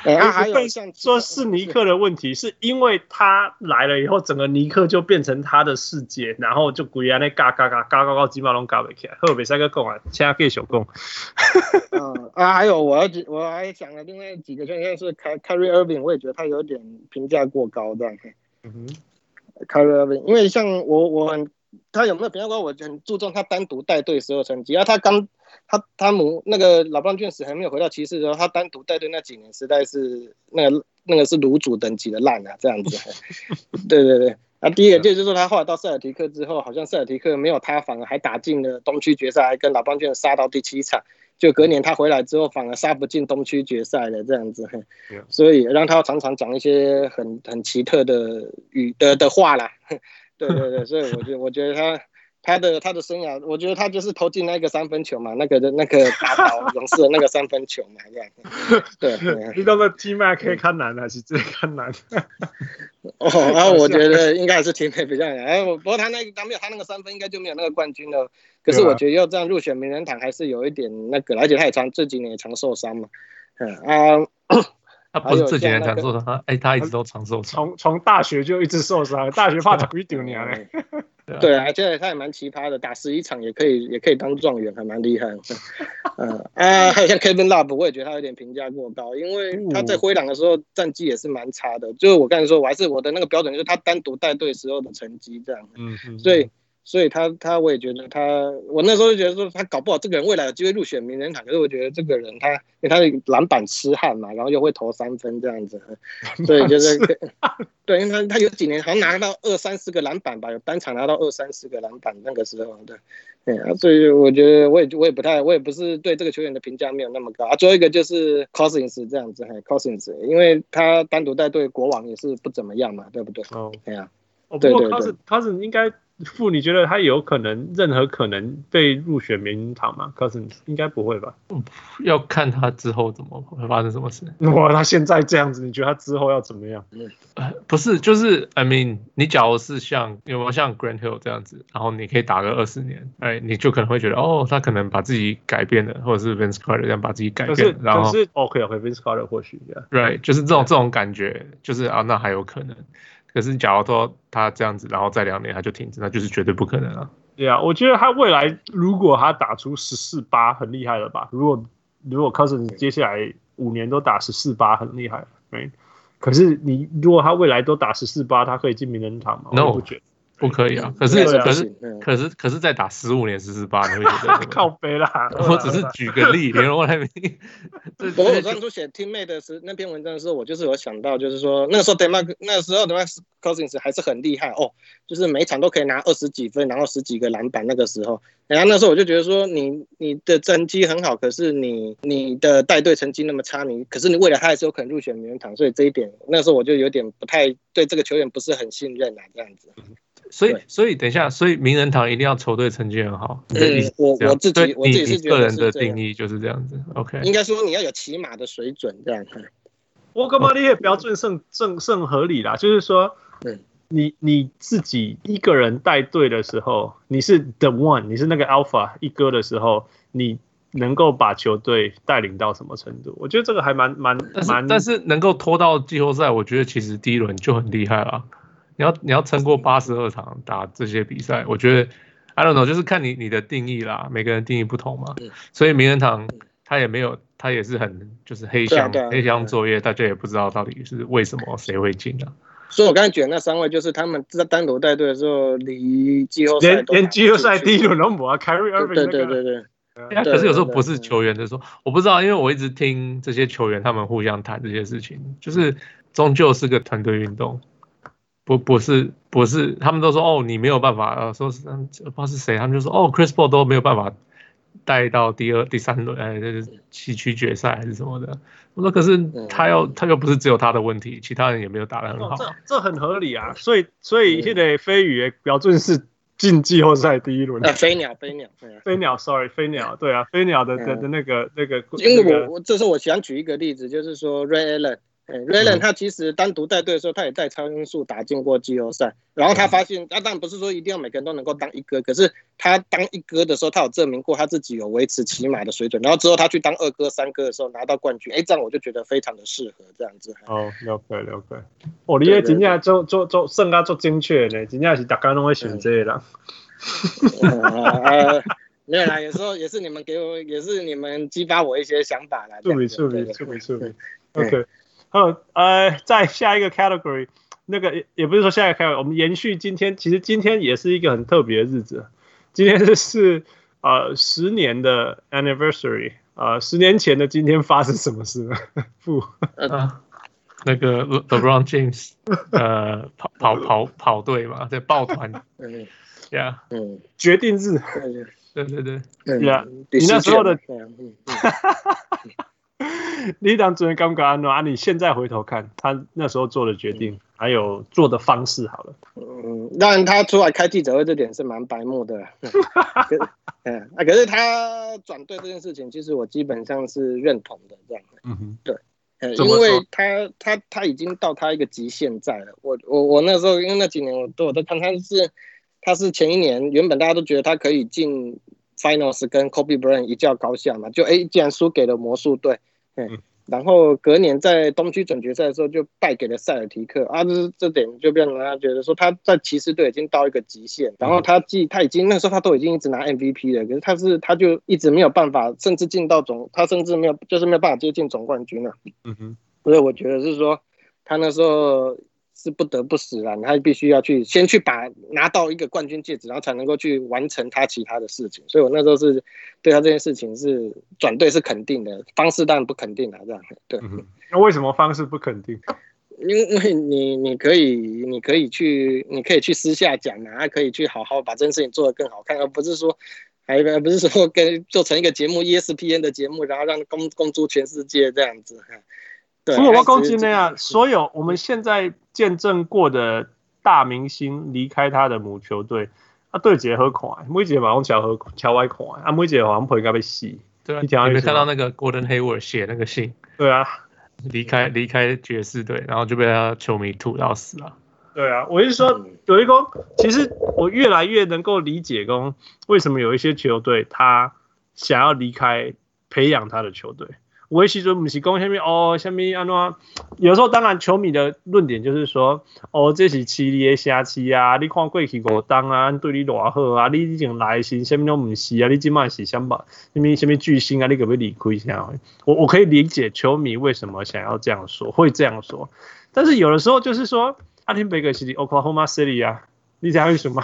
他还有像说是尼克的问题，是因为他来了以后，整个尼克就变成他的世界，然后就鬼啊那嘎嘎嘎嘎嘎嘎鸡毛龙嘎不起来，后面三个讲啊，其他可以小讲。嗯啊，还有我我还想了另外几个，就应该是凯凯瑞·厄文，我也觉得他有点评价过高这样。嗯哼，凯瑞·厄文，因为像我我很他有没有评价过？我很注重他单独带队时候成绩，啊，他刚。他他母那个老布朗爵士还没有回到骑士的时候，他单独带队那几年实在是那个那个是卤煮等级的烂啊，这样子。对对对，啊，第一个就是说他后来到塞尔提克之后，好像塞尔提克没有他，反而还打进了东区决赛，还跟老邦卷杀到第七场。就隔年他回来之后，反而杀不进东区决赛了，这样子，所以让他常常讲一些很很奇特的语的的话啦。对对对，所以我觉得我觉得他。他的他的生涯，我觉得他就是投进那个三分球嘛，那个的那个打倒勇士的那个三分球嘛，这样。对，你知道吗？T Mac 可以看难还是最看难？哦，然后我觉得应该还是 T Mac 比较难。哎，不过他那个当没有他那个三分，应该就没有那个冠军了。可是我觉得要这样入选名人堂，还是有一点那个，而且他也常这几年也常受伤嘛。嗯啊，他不是这几年常受伤，他哎，他一直都常受伤，从从大学就一直受伤，大学怕腿丢对啊，而且他也蛮奇葩的，打十一场也可以，也可以当状元，还蛮厉害的。嗯啊，还有像 Kevin Love，我也觉得他有点评价过高，因为他在灰狼的时候战绩也是蛮差的。就是我刚才说，我还是我的那个标准，就是他单独带队时候的成绩这样。嗯嗯。所以。所以他他我也觉得他，我那时候就觉得说他搞不好这个人未来有机会入选名人堂，可是我觉得这个人他因为他是篮板痴汉嘛，然后又会投三分这样子，所以就是对，因为他他有几年好像拿到二三十个篮板吧，有单场拿到二三十个篮板那个时候，对，对啊，所以我觉得我也我也不太我也不是对这个球员的评价没有那么高啊。最后一个就是 Cousins 这样子，还 Cousins，因为他单独带队国王也是不怎么样嘛，对不对？哦，对啊，哦，不过 Cousins Cousins 应该。傅，你觉得他有可能任何可能被入选名人堂吗？Cousins 应该不会吧？要看他之后怎么会发生什么事。哇，他现在这样子，你觉得他之后要怎么样？呃，不是，就是 I mean，你假如是像有没有像 Grant Hill 这样子，然后你可以打个二十年，哎，你就可能会觉得哦，他可能把自己改变了，或者是 Vince Carter 这样把自己改变，是然后是 OK OK，Vince Carter 或许这样，Right，就是这种这种感觉，就是啊，那还有可能。可是，假如说他这样子，然后再两年他就停止，那就是绝对不可能了。对啊，我觉得他未来如果他打出十四八，很厉害了吧？如果如果 Cousins 接下来五年都打十四八，很厉害。对，可是你如果他未来都打十四八，他可以进名人堂吗？No. 我不觉得。不可以啊！可是可是可是可是再打十五年十四八，你会觉得 靠背啦。我只是举个例，联络外面。我我当初写 teammate 的时那篇文章的时候，我就是有想到，就是说那个时候 Demarc 那个时候 Demarcus Cousins 还是很厉害哦，就是每场都可以拿二十几分，然后十几个篮板。那个时候，然后那时候我就觉得说，你你的成绩很好，可是你你的带队成绩那么差，你可是你未来他还是有可能入选名人堂，所以这一点那时候我就有点不太对这个球员不是很信任啊，这样子。所以，所以等一下，所以名人堂一定要球队成绩很好。嗯，我我自己我自己是个人的定义就是这样子。OK，应该说你要有起码的水准这样。我干嘛你也标准甚甚甚合理啦，就是说，嗯，你你自己一个人带队的时候，你是 the one，你是那个 alpha 一哥的时候，你能够把球队带领到什么程度？我觉得这个还蛮蛮蛮，但是能够拖到季后赛，我觉得其实第一轮就很厉害了。你要你要撑过八十二场打这些比赛，我觉得 I don't know，就是看你你的定义啦，每个人定义不同嘛。所以名人堂他也没有，他也是很就是黑箱黑箱作业，大家也不知道到底是为什么谁会进啊。所以我刚才举那三位，就是他们在单独带队的时候，离季后赛连连季后赛第一轮都没啊，Kyrie Irving 对对对对。可是有时候不是球员的说，我不知道，因为我一直听这些球员他们互相谈这些事情，就是终究是个团队运动。不不是不是，他们都说哦，你没有办法，呃，说是不知道是谁，他们就说哦，Chris Paul 都没有办法带到第二、第三轮，哎，这是西区决赛还是什么的。我说可是他要他又不是只有他的问题，其他人也没有打得很好。这这很合理啊，所以所以现在飞鱼标准是进季后赛第一轮。啊，飞鸟飞鸟飞鸟，sorry，飞鸟，对啊，飞鸟的的的那个那个。因为我我这是我想举一个例子，就是说 Ray Allen。哎，Raylan 他其实单独带队的时候，他也带超音速打进过季后赛。然后他发现，啊当然不是说一定要每个人都能够当一哥，可是他当一哥的时候，他有证明过他自己有维持起码的水准。然后之后他去当二哥、三哥的时候拿到冠军，哎，这样我就觉得非常的适合这样子。哦，了解了解。哦，你也真正做做做算啊做精确呢，真正是大家拢会选这个啦。呃，没有啦，有时候也是你们给我，也是你们激发我一些想法啦。处理处理处理处理。OK。呃呃，在下一个 category，那个也也不是说下一个 category，我们延续今天，其实今天也是一个很特别的日子，今天是呃十年的 anniversary，呃十年前的今天发生什么事？呢？不，那个 LeBron James，呃，跑跑跑跑队嘛，在抱团，嗯，Yeah，嗯，决定日，对对。对，Yeah，你那时候的，你当主任敢不敢啊？你现在回头看他那时候做的决定，还有做的方式，好了，嗯，当然他出来开记者会这点是蛮白目的，嗯，啊，可是他转队这件事情，其实我基本上是认同的，这样，嗯哼，对。因为他他他已经到他一个极限在了。我我我那时候因为那几年我都我都看他是他是前一年原本大家都觉得他可以进 Finals 跟 Kobe Bryant 一较高下嘛，就哎竟然输给了魔术队，嗯。然后隔年在东区总决赛的时候就败给了塞尔提克啊，这这点就让人家觉得说他在骑士队已经到一个极限。然后他既他已经那时候他都已经一直拿 MVP 了，可是他是他就一直没有办法，甚至进到总，他甚至没有就是没有办法接近总冠军了。嗯哼，所以我觉得是说他那时候。是不得不死了，他必须要去先去把拿到一个冠军戒指，然后才能够去完成他其他的事情。所以我那时候是对他这件事情是转队是肯定的，方式当然不肯定了，这样对。那为什么方式不肯定？因为 你你可以你可以去你可以去私下讲啊，可以去好好把这件事情做得更好看，而不是说还不是说跟做成一个节目 ESPN 的节目，然后让公公诸全世界这样子。除了我攻击那样，所有我们现在见证过的大明星离开他的母球队，啊，对姐好看，每姐马上桥和桥外款，啊，每姐好像不会该被洗。对啊，你没看到那个 Gordon Hayward 写那个信？对啊，离开离开爵士队，然后就被他球迷吐到死了。对啊，我是说，有一个，其实我越来越能够理解，公为什么有一些球队他想要离开培养他的球队。我其实不是讲什么哦，什么安怎？有时候当然球迷的论点就是说，哦，这是七里的社区啊，你看过去五当啊，对你多好啊，你已经来信，什么都不是啊，你今麦是想把什么什么巨星啊，你可不可以离开一下？我我可以理解球迷为什么想要这样说，会这样说，但是有的时候就是说，阿廷贝克是 Oklahoma City 啊。你知道为什么？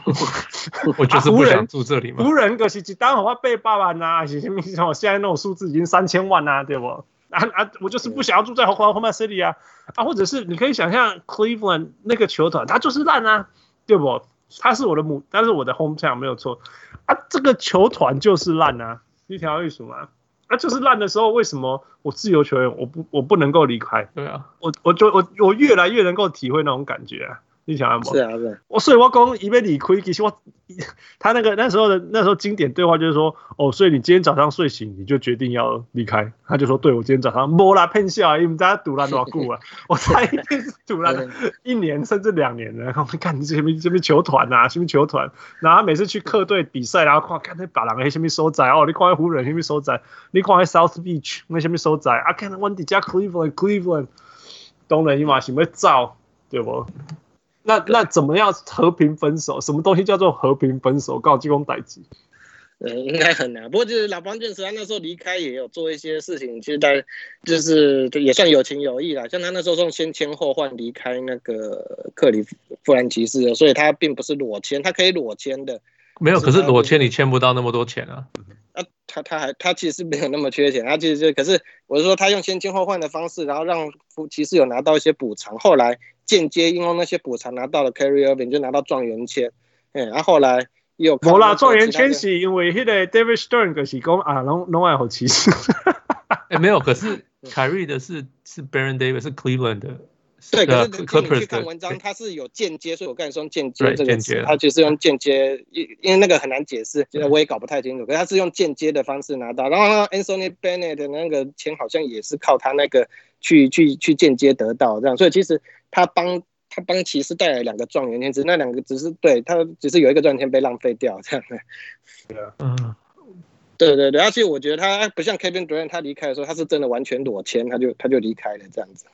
我就是不想住这里嘛。湖人可是一单好话八百万呐，是什么？现在那种数字已经三千万呐、啊，对不？啊啊！我就是不想要住在 Oklahoma City 啊啊！或者是你可以想象 Cleveland 那个球团，它就是烂啊，对不？它是我的母，但是我的 hometown 没有错啊。这个球团就是烂啊，你知道为什么？啊，就是烂的时候，为什么我自由球员我不我不能够离开？对啊，我我就我我越来越能够体会那种感觉啊。你想什么？是啊，是。我所以我讲伊要离开，其实我 他那个那时候的那时候经典对话就是说，哦，所以你今天早上睡醒你就决定要离开？他就说，对，我今天早上摸啦，喷笑，因为大家赌了多久啊？我猜一定是赌了 一年甚至两年了。然后看你这边这边球团啊，什么球团？然后每次去客队比赛，然后看看那把人黑什么所在哦，你看那湖人什么所在？你看那 South Beach 那什么所在？啊，看那温迪加 Cleveland Cleveland，当然伊嘛想要走，对不？那那怎么样和平分手？什么东西叫做和平分手？告这种代志，嗯，应该很难。不过就是老邦爵士他那时候离开也有做一些事情，其实在就是也算有情有义啦。像他那时候是先签后换离开那个克里夫兰骑士，所以他并不是裸签，他可以裸签的。没有，可是裸签你签不到那么多钱啊。啊，他他还他其实没有那么缺钱，他其实就可是我是说他用先签后换的方式，然后让骑士有拿到一些补偿，后来。间接因为那些补偿拿到了 Carry Irving 就拿到状元签，嗯，然后后来又没啦，状元签是因为那个 David Stern 就是讲啊，拢拢爱好骑士，哎，没有，可是 Kyrie 的是是 Baron Davis 是 Cleveland 的，对，可是你去看文章，他是有间接，所以我刚才说间接这个词，他就是用间接，因因为那个很难解释，现在我也搞不太清楚，可是他是用间接的方式拿到，然后 Anthony Bennett 的那个钱好像也是靠他那个去去去间接得到这样，所以其实。他帮他帮骑士带来两个状元签，只那两个只是对他只是有一个状元签被浪费掉这样的。对啊，嗯，对对对，而且我觉得他不像 Kevin Durant，他离开的时候他是真的完全裸签，他就他就离开了这样子。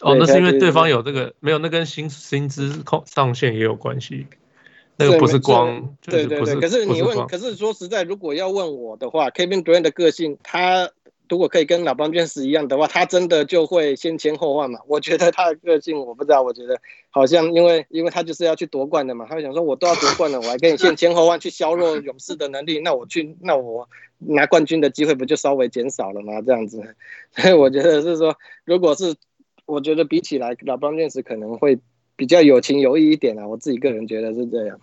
哦，那是因为对方有这个没有，那跟薪薪资控上限也有关系。那个不是光，对对对。可是你问，可是说实在，如果要问我的话，Kevin Durant 的个性，他。如果可以跟老邦爵士一样的话，他真的就会先签后换嘛？我觉得他的个性我不知道，我觉得好像因为因为他就是要去夺冠的嘛，他会想说，我都要夺冠了，我还跟你先签后换去削弱勇士的能力，那我去那我拿冠军的机会不就稍微减少了吗？这样子，所以我觉得是说，如果是。我觉得比起来，LeBron James 可能会比较有情有义一点啊。我自己个人觉得是这样。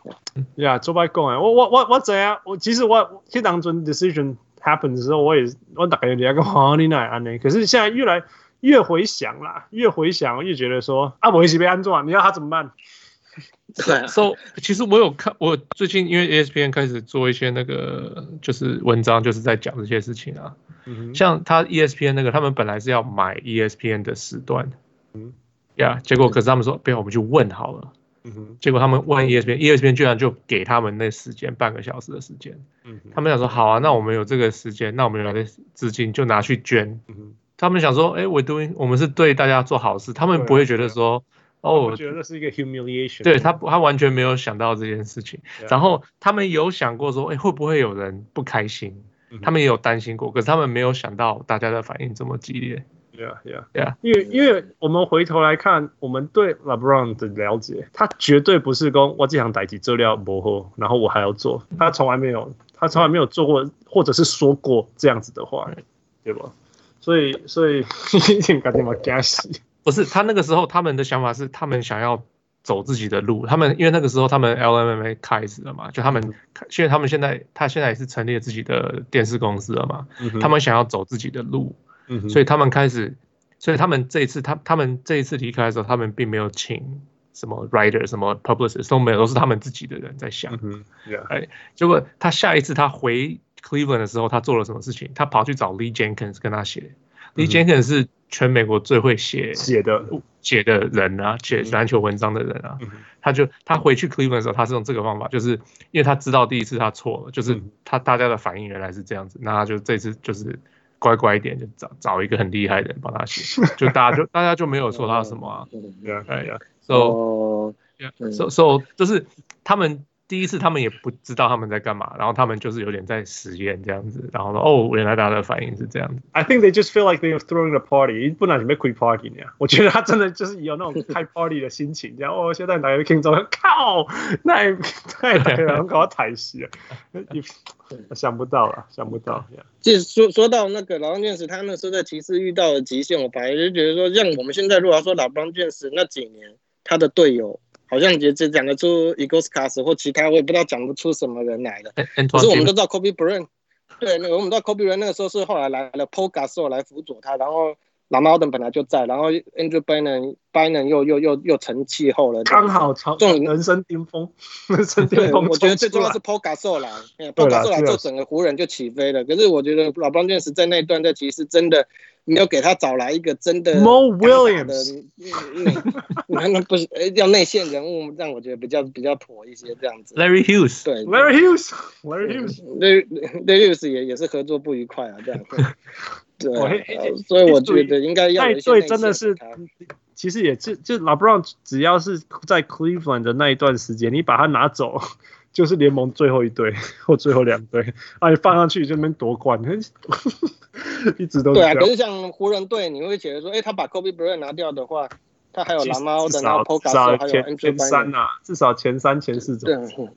呀，做白讲啊，我我我我怎样？我其实我去当中 decision happen 的时候，我也我大概两个好你奈安呢。可是现在越来越回想啦，越回想越觉得说啊，我一起被安装，你要他怎么办？对，so 其实我有看，我最近因为 ESPN 开始做一些那个就是文章，就是在讲这些事情啊。嗯、像他 ESPN 那个，他们本来是要买 ESPN 的时段，嗯，呀，结果可是他们说，不要，我们去问好了。嗯哼，结果他们问 ESPN，ESPN 居然就给他们那时间半个小时的时间。嗯，他们想说，好啊，那我们有这个时间，那我们有的资金就拿去捐。嗯，他们想说，哎，we're doing，我们是对大家做好事，他们不会觉得说。哦，我觉得是一个 humiliation。对他，他完全没有想到这件事情。然后他们有想过说，哎，会不会有人不开心？他们也有担心过，可是他们没有想到大家的反应这么激烈。Yeah, yeah, yeah。因为，因为我们回头来看，我们对 LeBron 的了解，他绝对不是说我这场代志做了不好，然后我还要做。他从来没有，他从来没有做过，或者是说过这样子的话，对吧？所以，所以赶紧把 gas。不是他那个时候，他们的想法是他们想要走自己的路。他们因为那个时候他们 LMMA 开始了嘛，就他们，因为他们现在他现在也是成立了自己的电视公司了嘛，他们想要走自己的路，所以他们开始，所以他们这一次他他们这一次离开的时候，他们并没有请什么 writer 什么 publicist 都没有，都是他们自己的人在想。哎，结果他下一次他回 Cleveland 的时候，他做了什么事情？他跑去找 Lee Jenkins 跟他写，Lee Jenkins 是。全美国最会写写的。写的人啊，写篮球文章的人啊，他就他回去 Cleveland 的时候，他是用这个方法，就是因为他知道第一次他错了，就是他大家的反应原来是这样子，那他就这次就是乖乖一点，就找找一个很厉害的人帮他写，就大家就大家就没有说他什么啊，对呀，对。呀，so so so 就是他们。第一次他们也不知道他们在干嘛，然后他们就是有点在实验这样子，然后说哦，原来大家的反应是这样子。I think they just feel like they are throwing a party，不然你们 quick party 呢？我觉得他真的就是有那种开 party 的心情，这样哦，现在大家听众靠，那也太太很搞台戏了，想不到了，想不到。就是说说到那个老邦卷石，他那时候在骑士遇到了极限，我反而就觉得说，像我们现在如果要说老邦卷石那几年他的队友。好像也只讲得出 Ilgauskas 或其他，我也不知道讲不出什么人来的。可是我们都知道 Kobe Bryant，对，那个我们知道 Kobe Bryant 那个时候是后来来了 Paul Gasol 来辅佐他，然后老猫的本来就在，然后 Andrew Bynum Bynum 又又又又成气候了，刚好朝这种人生巅峰，人生巅峰。我觉得最重要是 Pogasol 啦，Pogasol 就整个湖人就起飞了。可是我觉得老邦认识在那一段在其实真的没有给他找来一个真的 Mo Williams 的那那不是要内线人物，让我觉得比较比较妥一些这样子。Larry Hughes 对 Larry Hughes Larry Hughes Larry Hughes 也也是合作不愉快啊这样。对，所以我觉得应该要有一些内线。真的是，其实也是就 LeBron 只要是在 Cleveland 的那一段时间，你把他拿走。就是联盟最后一队或最后两队，啊，你放上去就能夺冠，一直都对啊。可是像湖人队，你会觉得说，哎、欸，他把 Kobe Bryant 拿掉的话，他还有蓝猫的，然后 Poga 还有 Andrew 前三啊，至少前三前四种。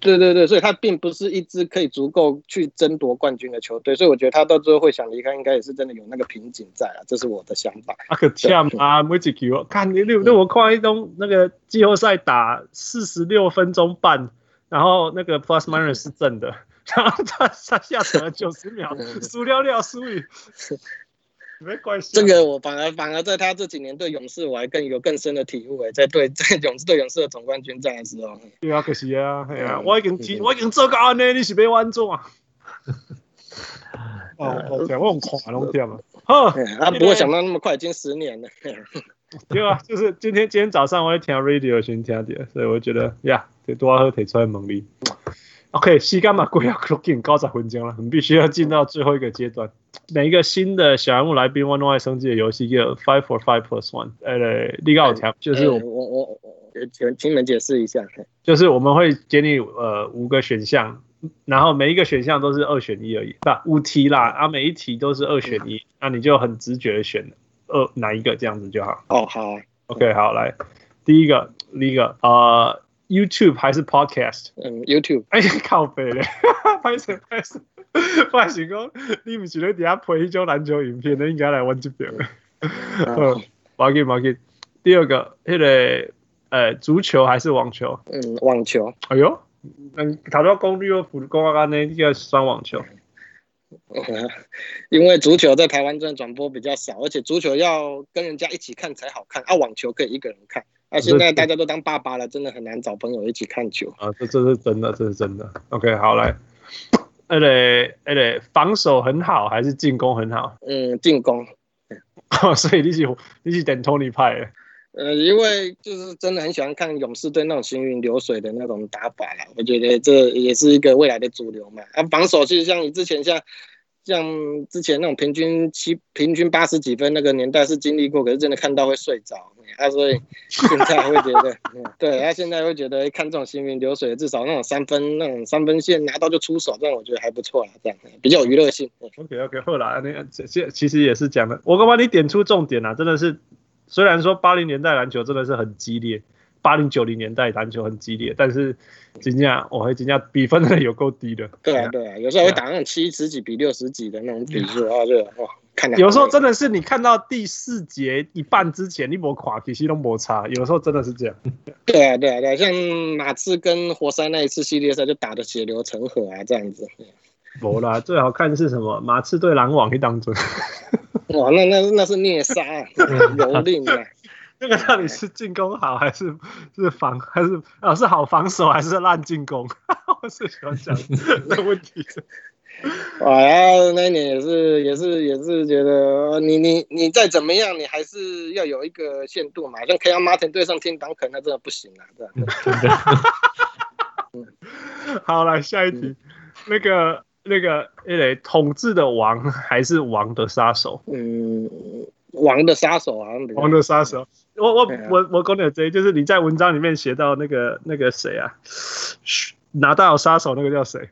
对对对，所以他并不是一支可以足够去争夺冠军的球队，所以我觉得他到最后会想离开，应该也是真的有那个瓶颈在啊，这是我的想法。啊可呛啊，每几球看你，六那我看一东那个季后赛打四十六分钟半。然后那个 plus minus 是正的，然后他他下场了九十秒，输了了输赢，没关系。这个我反而反而在他这几年对勇士，我还更有更深的体悟诶，在对 在勇士对勇士的总冠军战的时候。对啊，可惜啊，哎呀，我已经提，我已经做到呢，你是要安怎？啊？哦，我讲我用看拢点了，好，啊，不会想到那么快，已经十年了。对啊，就是今天今天早上我在听 radio 先听的，所以我觉得呀，这多好提出来猛力。OK，时间嘛过了，都已经九十分钟了，我们必须要进到最后一个阶段。每一个新的小人物来宾，玩爱升级的游戏叫 Five for Five Plus One。呃，立告条就是我我我请请你们解释一下，就是我们会给你呃五个选项，然后每一个选项都是二选一而已，不五题啦，啊每一题都是二选一，那你就很直觉的选了。呃，哪一个这样子就好？哦，好，OK，好，来，第一个，第一个，呃，YouTube 还是 Podcast？嗯，YouTube。哎，靠北嘞，拍什拍 什，发型讲你唔是在底下拍一种篮球影片，你应该来玩这边。嗯，马吉马吉。第二个，那个呃，足球还是网球？嗯，网球。哎呦，嗯，他说公绿和普公阿那一个双网球。因为足球在台湾真的转播比较少，而且足球要跟人家一起看才好看，啊，网球可以一个人看。啊，现在大家都当爸爸了，真的很难找朋友一起看球啊，这这是真的，这是真的。OK，好来，哎嘞哎嘞，防守很好还是进攻很好？嗯，进攻。所以你是你是等 Tony 派的？呃，因为就是真的很喜欢看勇士队那种行云流水的那种打法啦，我觉得这也是一个未来的主流嘛。啊，防守其实像你之前像像之前那种平均七平均八十几分那个年代是经历过，可是真的看到会睡着啊，所以 现在会觉得，对，他、啊、现在会觉得看这种行云流水，至少那种三分那种三分线拿到就出手，这样我觉得还不错啦，这样比较有娱乐性。OK OK，后来那这其实也是讲的，我刚帮你点出重点啊，真的是。虽然说八零年代篮球真的是很激烈，八零九零年代篮球很激烈，但是今天我会今天比分真的有够低的。对啊，对啊，有时候会打那种七十几比六十几的那种比数啊，就哇，看到。有时候真的是你看到第四节一半之前，你没垮，其实都摩擦。有时候真的是这样。对啊，对啊，对啊，像马刺跟活塞那一次系列赛就打的血流成河啊，这样子。没啦，最好看的是什么？马刺对篮网一当中。哇，那那那是虐杀，蹂躏啊！那个到底是进攻好还是 是防还是啊是好防守还是烂进攻？我是喜欢讲这问题。哇，然后那一年也是也是也是觉得你你你再怎么样，你还是要有一个限度嘛。像 Kenyon Martin 对上 Tim Duncan，那真的不行啊，对好，来下一题，嗯、那个。那个那个统治的王还是王的杀手？嗯，王的杀手啊，王的杀手。我我我我讲点这，就是你在文章里面写到那个那个谁啊，拿到杀手那个叫谁？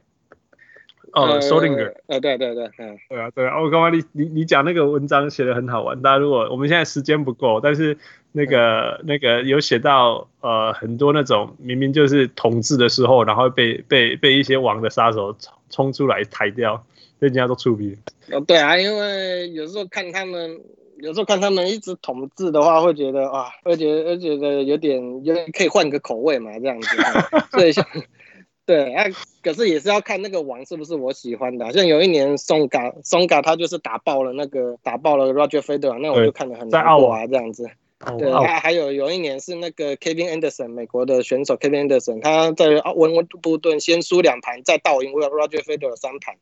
哦，Schrödinger。呃，对对对，嗯，对啊对啊。我刚刚你你你讲那个文章写得很好玩，大家如果我们现在时间不够，但是。那个那个有写到呃很多那种明明就是统治的时候，然后被被被一些王的杀手冲冲出来抬掉，人家都出名。哦，对啊，因为有时候看他们，有时候看他们一直统治的话，会觉得啊，会觉得会觉得有点有点可以换个口味嘛，这样子。所以像对啊，可是也是要看那个王是不是我喜欢的。像有一年松嘎松嘎他就是打爆了那个打爆了 Roger Federer，那我就看得很难过啊，这样子。对，还还有有一年是那个 Kevin Anderson 美国的选手 Kevin Anderson，他在温布顿先输两盘，再倒赢 Roger Federer 三盘，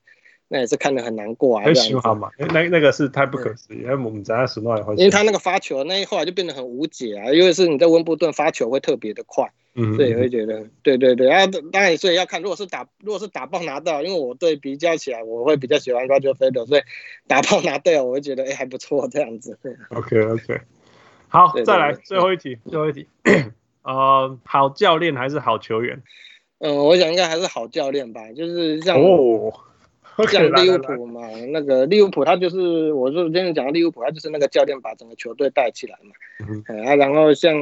那也是看得很难过啊。很喜欢嘛？那那个是太不可思议，因为我们在什么因为他那个发球，那后来就变得很无解啊。因为是你在温布顿发球会特别的快，嗯，所以会觉得，对对对啊，当然所以要看，如果是打如果是打爆拿到，因为我对比较起来，我会比较喜欢 Roger Federer，所以打爆拿到我会觉得哎还不错这样子。OK OK。好，再来最后一题，最后一题，呃，好教练还是好球员？嗯，我想应该还是好教练吧，就是像哦，像利物浦嘛，那个利物浦他就是，我就今天讲的利物浦，他就是那个教练把整个球队带起来嘛，嗯，啊，然后像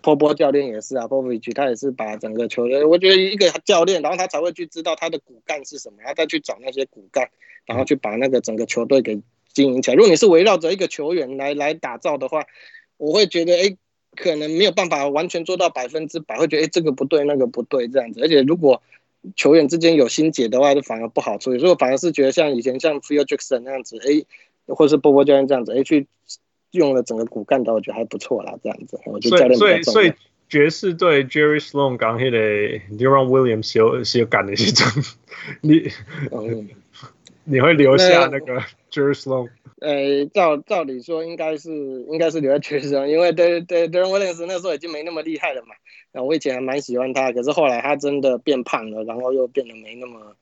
波波教练也是啊，波波维奇他也是把整个球队，我觉得一个教练，然后他才会去知道他的骨干是什么，他再去找那些骨干，然后去把那个整个球队给。经营起来，如果你是围绕着一个球员来来打造的话，我会觉得，哎，可能没有办法完全做到百分之百，会觉得，哎，这个不对，那个不对，这样子。而且如果球员之间有心结的话，就反而不好处理。所以我反而是觉得，像以前像 Phil Jackson 那样子，哎，或是波波教练这样子，哎，去用了整个骨干的，我觉得还不错啦，这样子。我觉得教练所以所以爵士队 Jerry Sloan 刚那个 Deron Williams 是有是有感的是种，你。嗯 你会留下那个 Jerry Sloan？呃，照照理说应该是应该是留在爵士，因为对对 Deron Williams 那时候已经没那么厉害了嘛。然后我以前还蛮喜欢他，可是后来他真的变胖了，然后又变得没那么……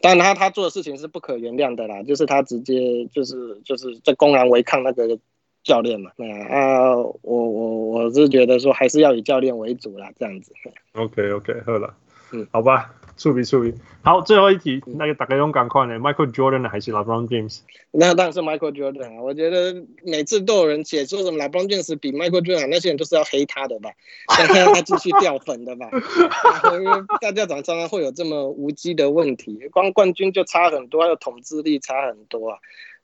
当然他他做的事情是不可原谅的啦，就是他直接就是就是在公然违抗那个教练嘛。那啊，我我我是觉得说还是要以教练为主啦，这样子。OK OK，好了，嗯，好吧。触笔触笔，好，最后一题，那个大概用赶快呢？Michael Jordan 还是 LeBron James？那当然是 Michael Jordan 啊！我觉得每次都有人写说什么 LeBron James 比 Michael Jordan，那些人都是要黑他的吧，让他继续掉粉的吧。因为大家常常会有这么无稽的问题，光冠军就差很多，还有统治力差很多啊。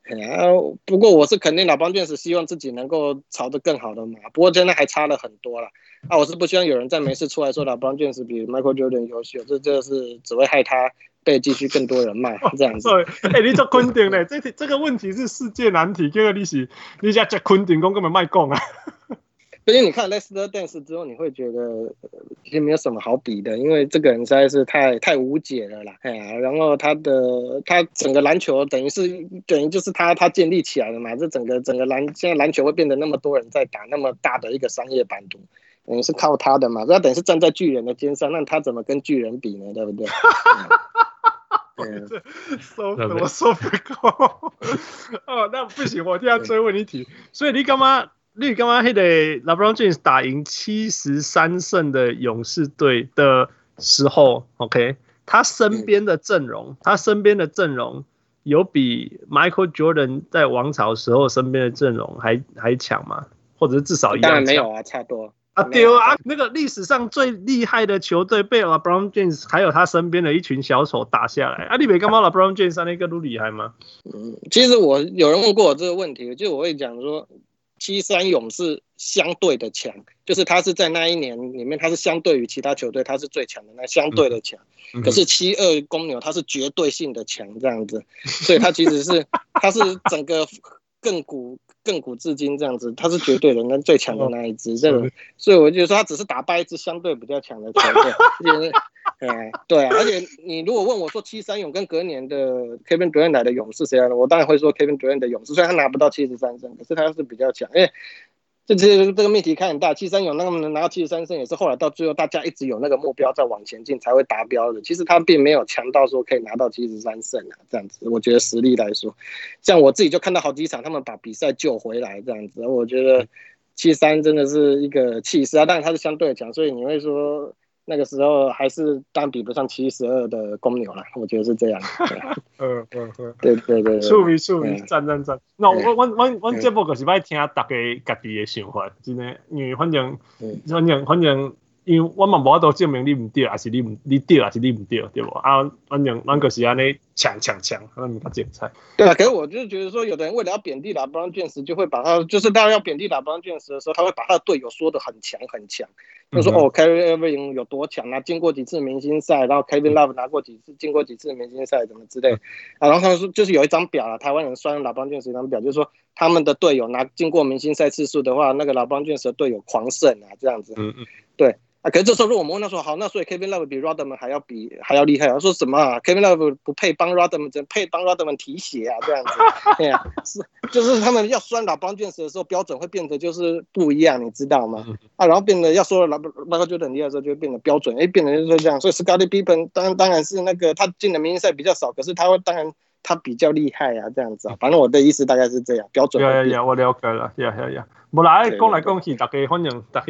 啊，不过我是肯定老帮卷是希望自己能够朝着更好的嘛。不过真的还差了很多了。啊，我是不希望有人在没事出来说老帮卷是比 Michael Jordan 优秀，这这是只会害他被继续更多人骂这样子。哎、欸，你做昆顶嘞？这这个问题是世界难题，这个你是你家叫昆顶工根本卖讲啊。所以你看《Last Dance》之后，你会觉得其实没有什么好比的，因为这个人实在是太太无解了啦。哎呀，然后他的他整个篮球等于是等于就是他他建立起来的嘛，这整个整个篮现在篮球会变得那么多人在打，那么大的一个商业版图，等于是靠他的嘛。那等于是站在巨人的肩上，那他怎么跟巨人比呢？对不对？嗯、说怎么说不够？哦，那不行，我一定要追问一题。所以你干嘛？你刚刚那个 LeBron James 打赢七十三胜的勇士队的时候，OK，他身边的阵容，他身边的阵容有比 Michael Jordan 在王朝时候身边的阵容还还强吗？或者是至少一样？当然没有啊，差不多啊丢啊！那个历史上最厉害的球队被 LeBron James 还有他身边的一群小丑打下来啊！你没看到 LeBron James 那个都厉害吗？嗯，其实我有人问过我这个问题，就我会讲说。七三勇士相对的强，就是他是在那一年里面，他是相对于其他球队，他是最强的，那相对的强。可是七二公牛，他是绝对性的强，这样子，所以他其实是他是整个亘古亘古至今这样子，他是绝对的跟最强的那一支，这个，所以我就说他只是打败一支相对比较强的球队。嗯，对啊，而且你如果问我说七三勇跟隔年的 Kevin Durant 来的勇士谁来的，我当然会说 Kevin Durant 的勇士，虽然他拿不到七十三胜，可是他是比较强。因为这这这个命题看很大，七三有那么能拿到七十三胜，也是后来到最后大家一直有那个目标在往前进才会达标的。其实他并没有强到说可以拿到七十三胜啊，这样子。我觉得实力来说，像我自己就看到好几场他们把比赛救回来这样子，我觉得七三真的是一个气势啊，但是他是相对强，所以你会说。那个时候还是当比不上七十二的公牛了，我觉得是这样。嗯嗯嗯，对对对，趣味趣味，赞赞赞。那我我我我节目就是爱听大家家己的想法，真的，因为反正反正反正。因为我嘛无法度证明你唔对，还是你唔你对，还是你唔对，对不？啊，反正咱个是安尼抢抢抢，那么精彩。对啊，可是我就是觉得说，有的人为了要贬低 LeBron James，就会把他，就是大家要贬低 LeBron James 的时候，他会把他的队友说的很强很强，就说、嗯、哦，Kyrie Irving 有多强啊，经过几次明星赛，然后 Kevin Love 拿过几次，经过几次明星赛，怎么之类。啊，然后他们说就是有一张表啊，台湾人酸 LeBron James 一张表，就是说他们的队友拿经过明星赛次数的话，那个 LeBron James 的队友狂胜啊，这样子。嗯嗯，对。啊，可是这时候如果我们问他说好，那所以 Kevin Love 比 Rodman 还要比还要厉害啊？说什么啊？Kevin Love 不配帮 Rodman，只配帮 Rodman 提鞋啊？这样子，对啊，是就是他们要酸老邦卷 s 的时候，标准会变得就是不一样，你知道吗？啊，然后变得要说老老高就等厉害的时候，就会变得标准，哎，变得就是这样。所以 Scottie Pippen 当然当然是那个他进的明星赛比较少，可是他会当然他比较厉害啊，这样子啊。反正我的意思大概是这样，标准。呀呀呀，我了解了，呀呀呀，无来讲来讲去，大家反正大家。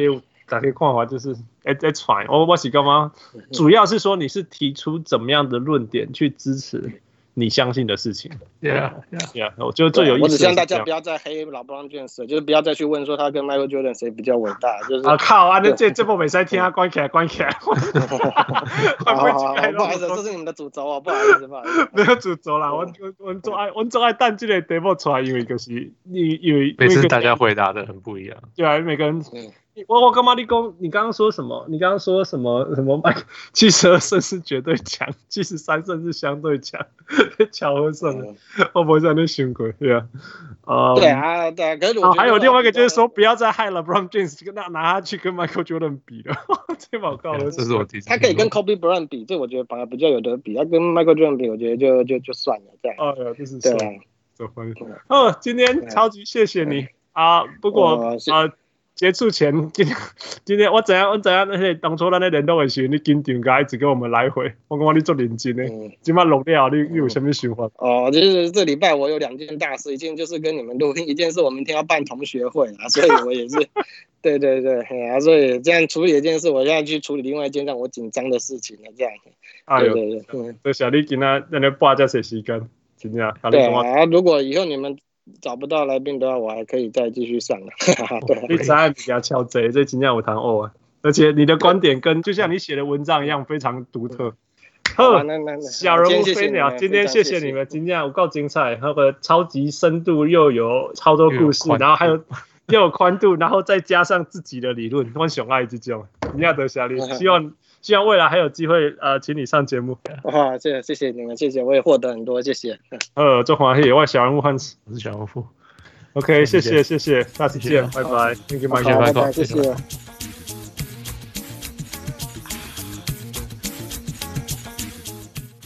大家看法就是，哎哎传，我我是干嘛？主要是说你是提出怎么样的论点去支持你相信的事情。对啊，对啊，我觉得最有意思。我只希望大家不要再黑老布朗卷士，就是不要再去问说他跟 Michael Jordan 谁比较伟大。就是啊靠啊，那这这波没赛听啊，关起来，关起来。好好好，不好意思，这是你们的主轴啊，不好意思，不好意思。没有主轴啦，我我我做爱我做爱弹这个题目出来，因为就是因因为每次大家回答的很不一样。对啊，每个人。我我干嘛？你讲你刚刚说什么？你刚刚说什么什么？麦七十二胜是绝对强，七十三胜是相对强，巧合胜的，我不会在那想过，对啊。啊，对啊，对啊。可是我还有另外一个就是说，不要再害了 LeBron James，跟他拿他去跟 Michael Jordan 比了，这么高了。这是我第一次。他可以跟 Kobe Bryant 比，这我觉得反而比较有得比。他跟 Michael Jordan 比，我觉得就就就算了，这样。哦，这是对啊。走欢迎。哦，今天超级谢谢你啊！不过啊。结束前，今天今天我怎样我怎样那些当初那些联动的时候，你紧张个一直给我们来回，我讲你做认真的，今晚录了，你你有什么想法？哦，就是这礼拜我有两件大事，一件就是跟你们录音，一件是我明天要办同学会啊，所以 我也是，对对对，啊，所以这样处理一件事，我现在去处理另外一件让我紧张的事情了，这样。哎呦，对对对，嗯，这小丽今天在那挂这些时间，真的。对啊，如果以后你们。找不到来宾的话，我还可以再继续上了。对，你真比较敲贼，这今天我谈哦，而且你的观点跟就像你写的文章一样，非常独特。呵，小人物飞鸟，今天谢谢你们，今天我够精彩，那个超级深度又有超多故事，然后还有又有宽度，然后再加上自己的理论，我喜爱这种。尼亚德小李，希望希望未来还有机会呃，请你上节目。哇，谢谢谢谢你们，谢谢，我也获得很多，谢谢。呃，中华野外小人物汉斯，我是小人物。OK，谢谢谢谢，下次见，拜拜，Thank you，拜拜，谢谢。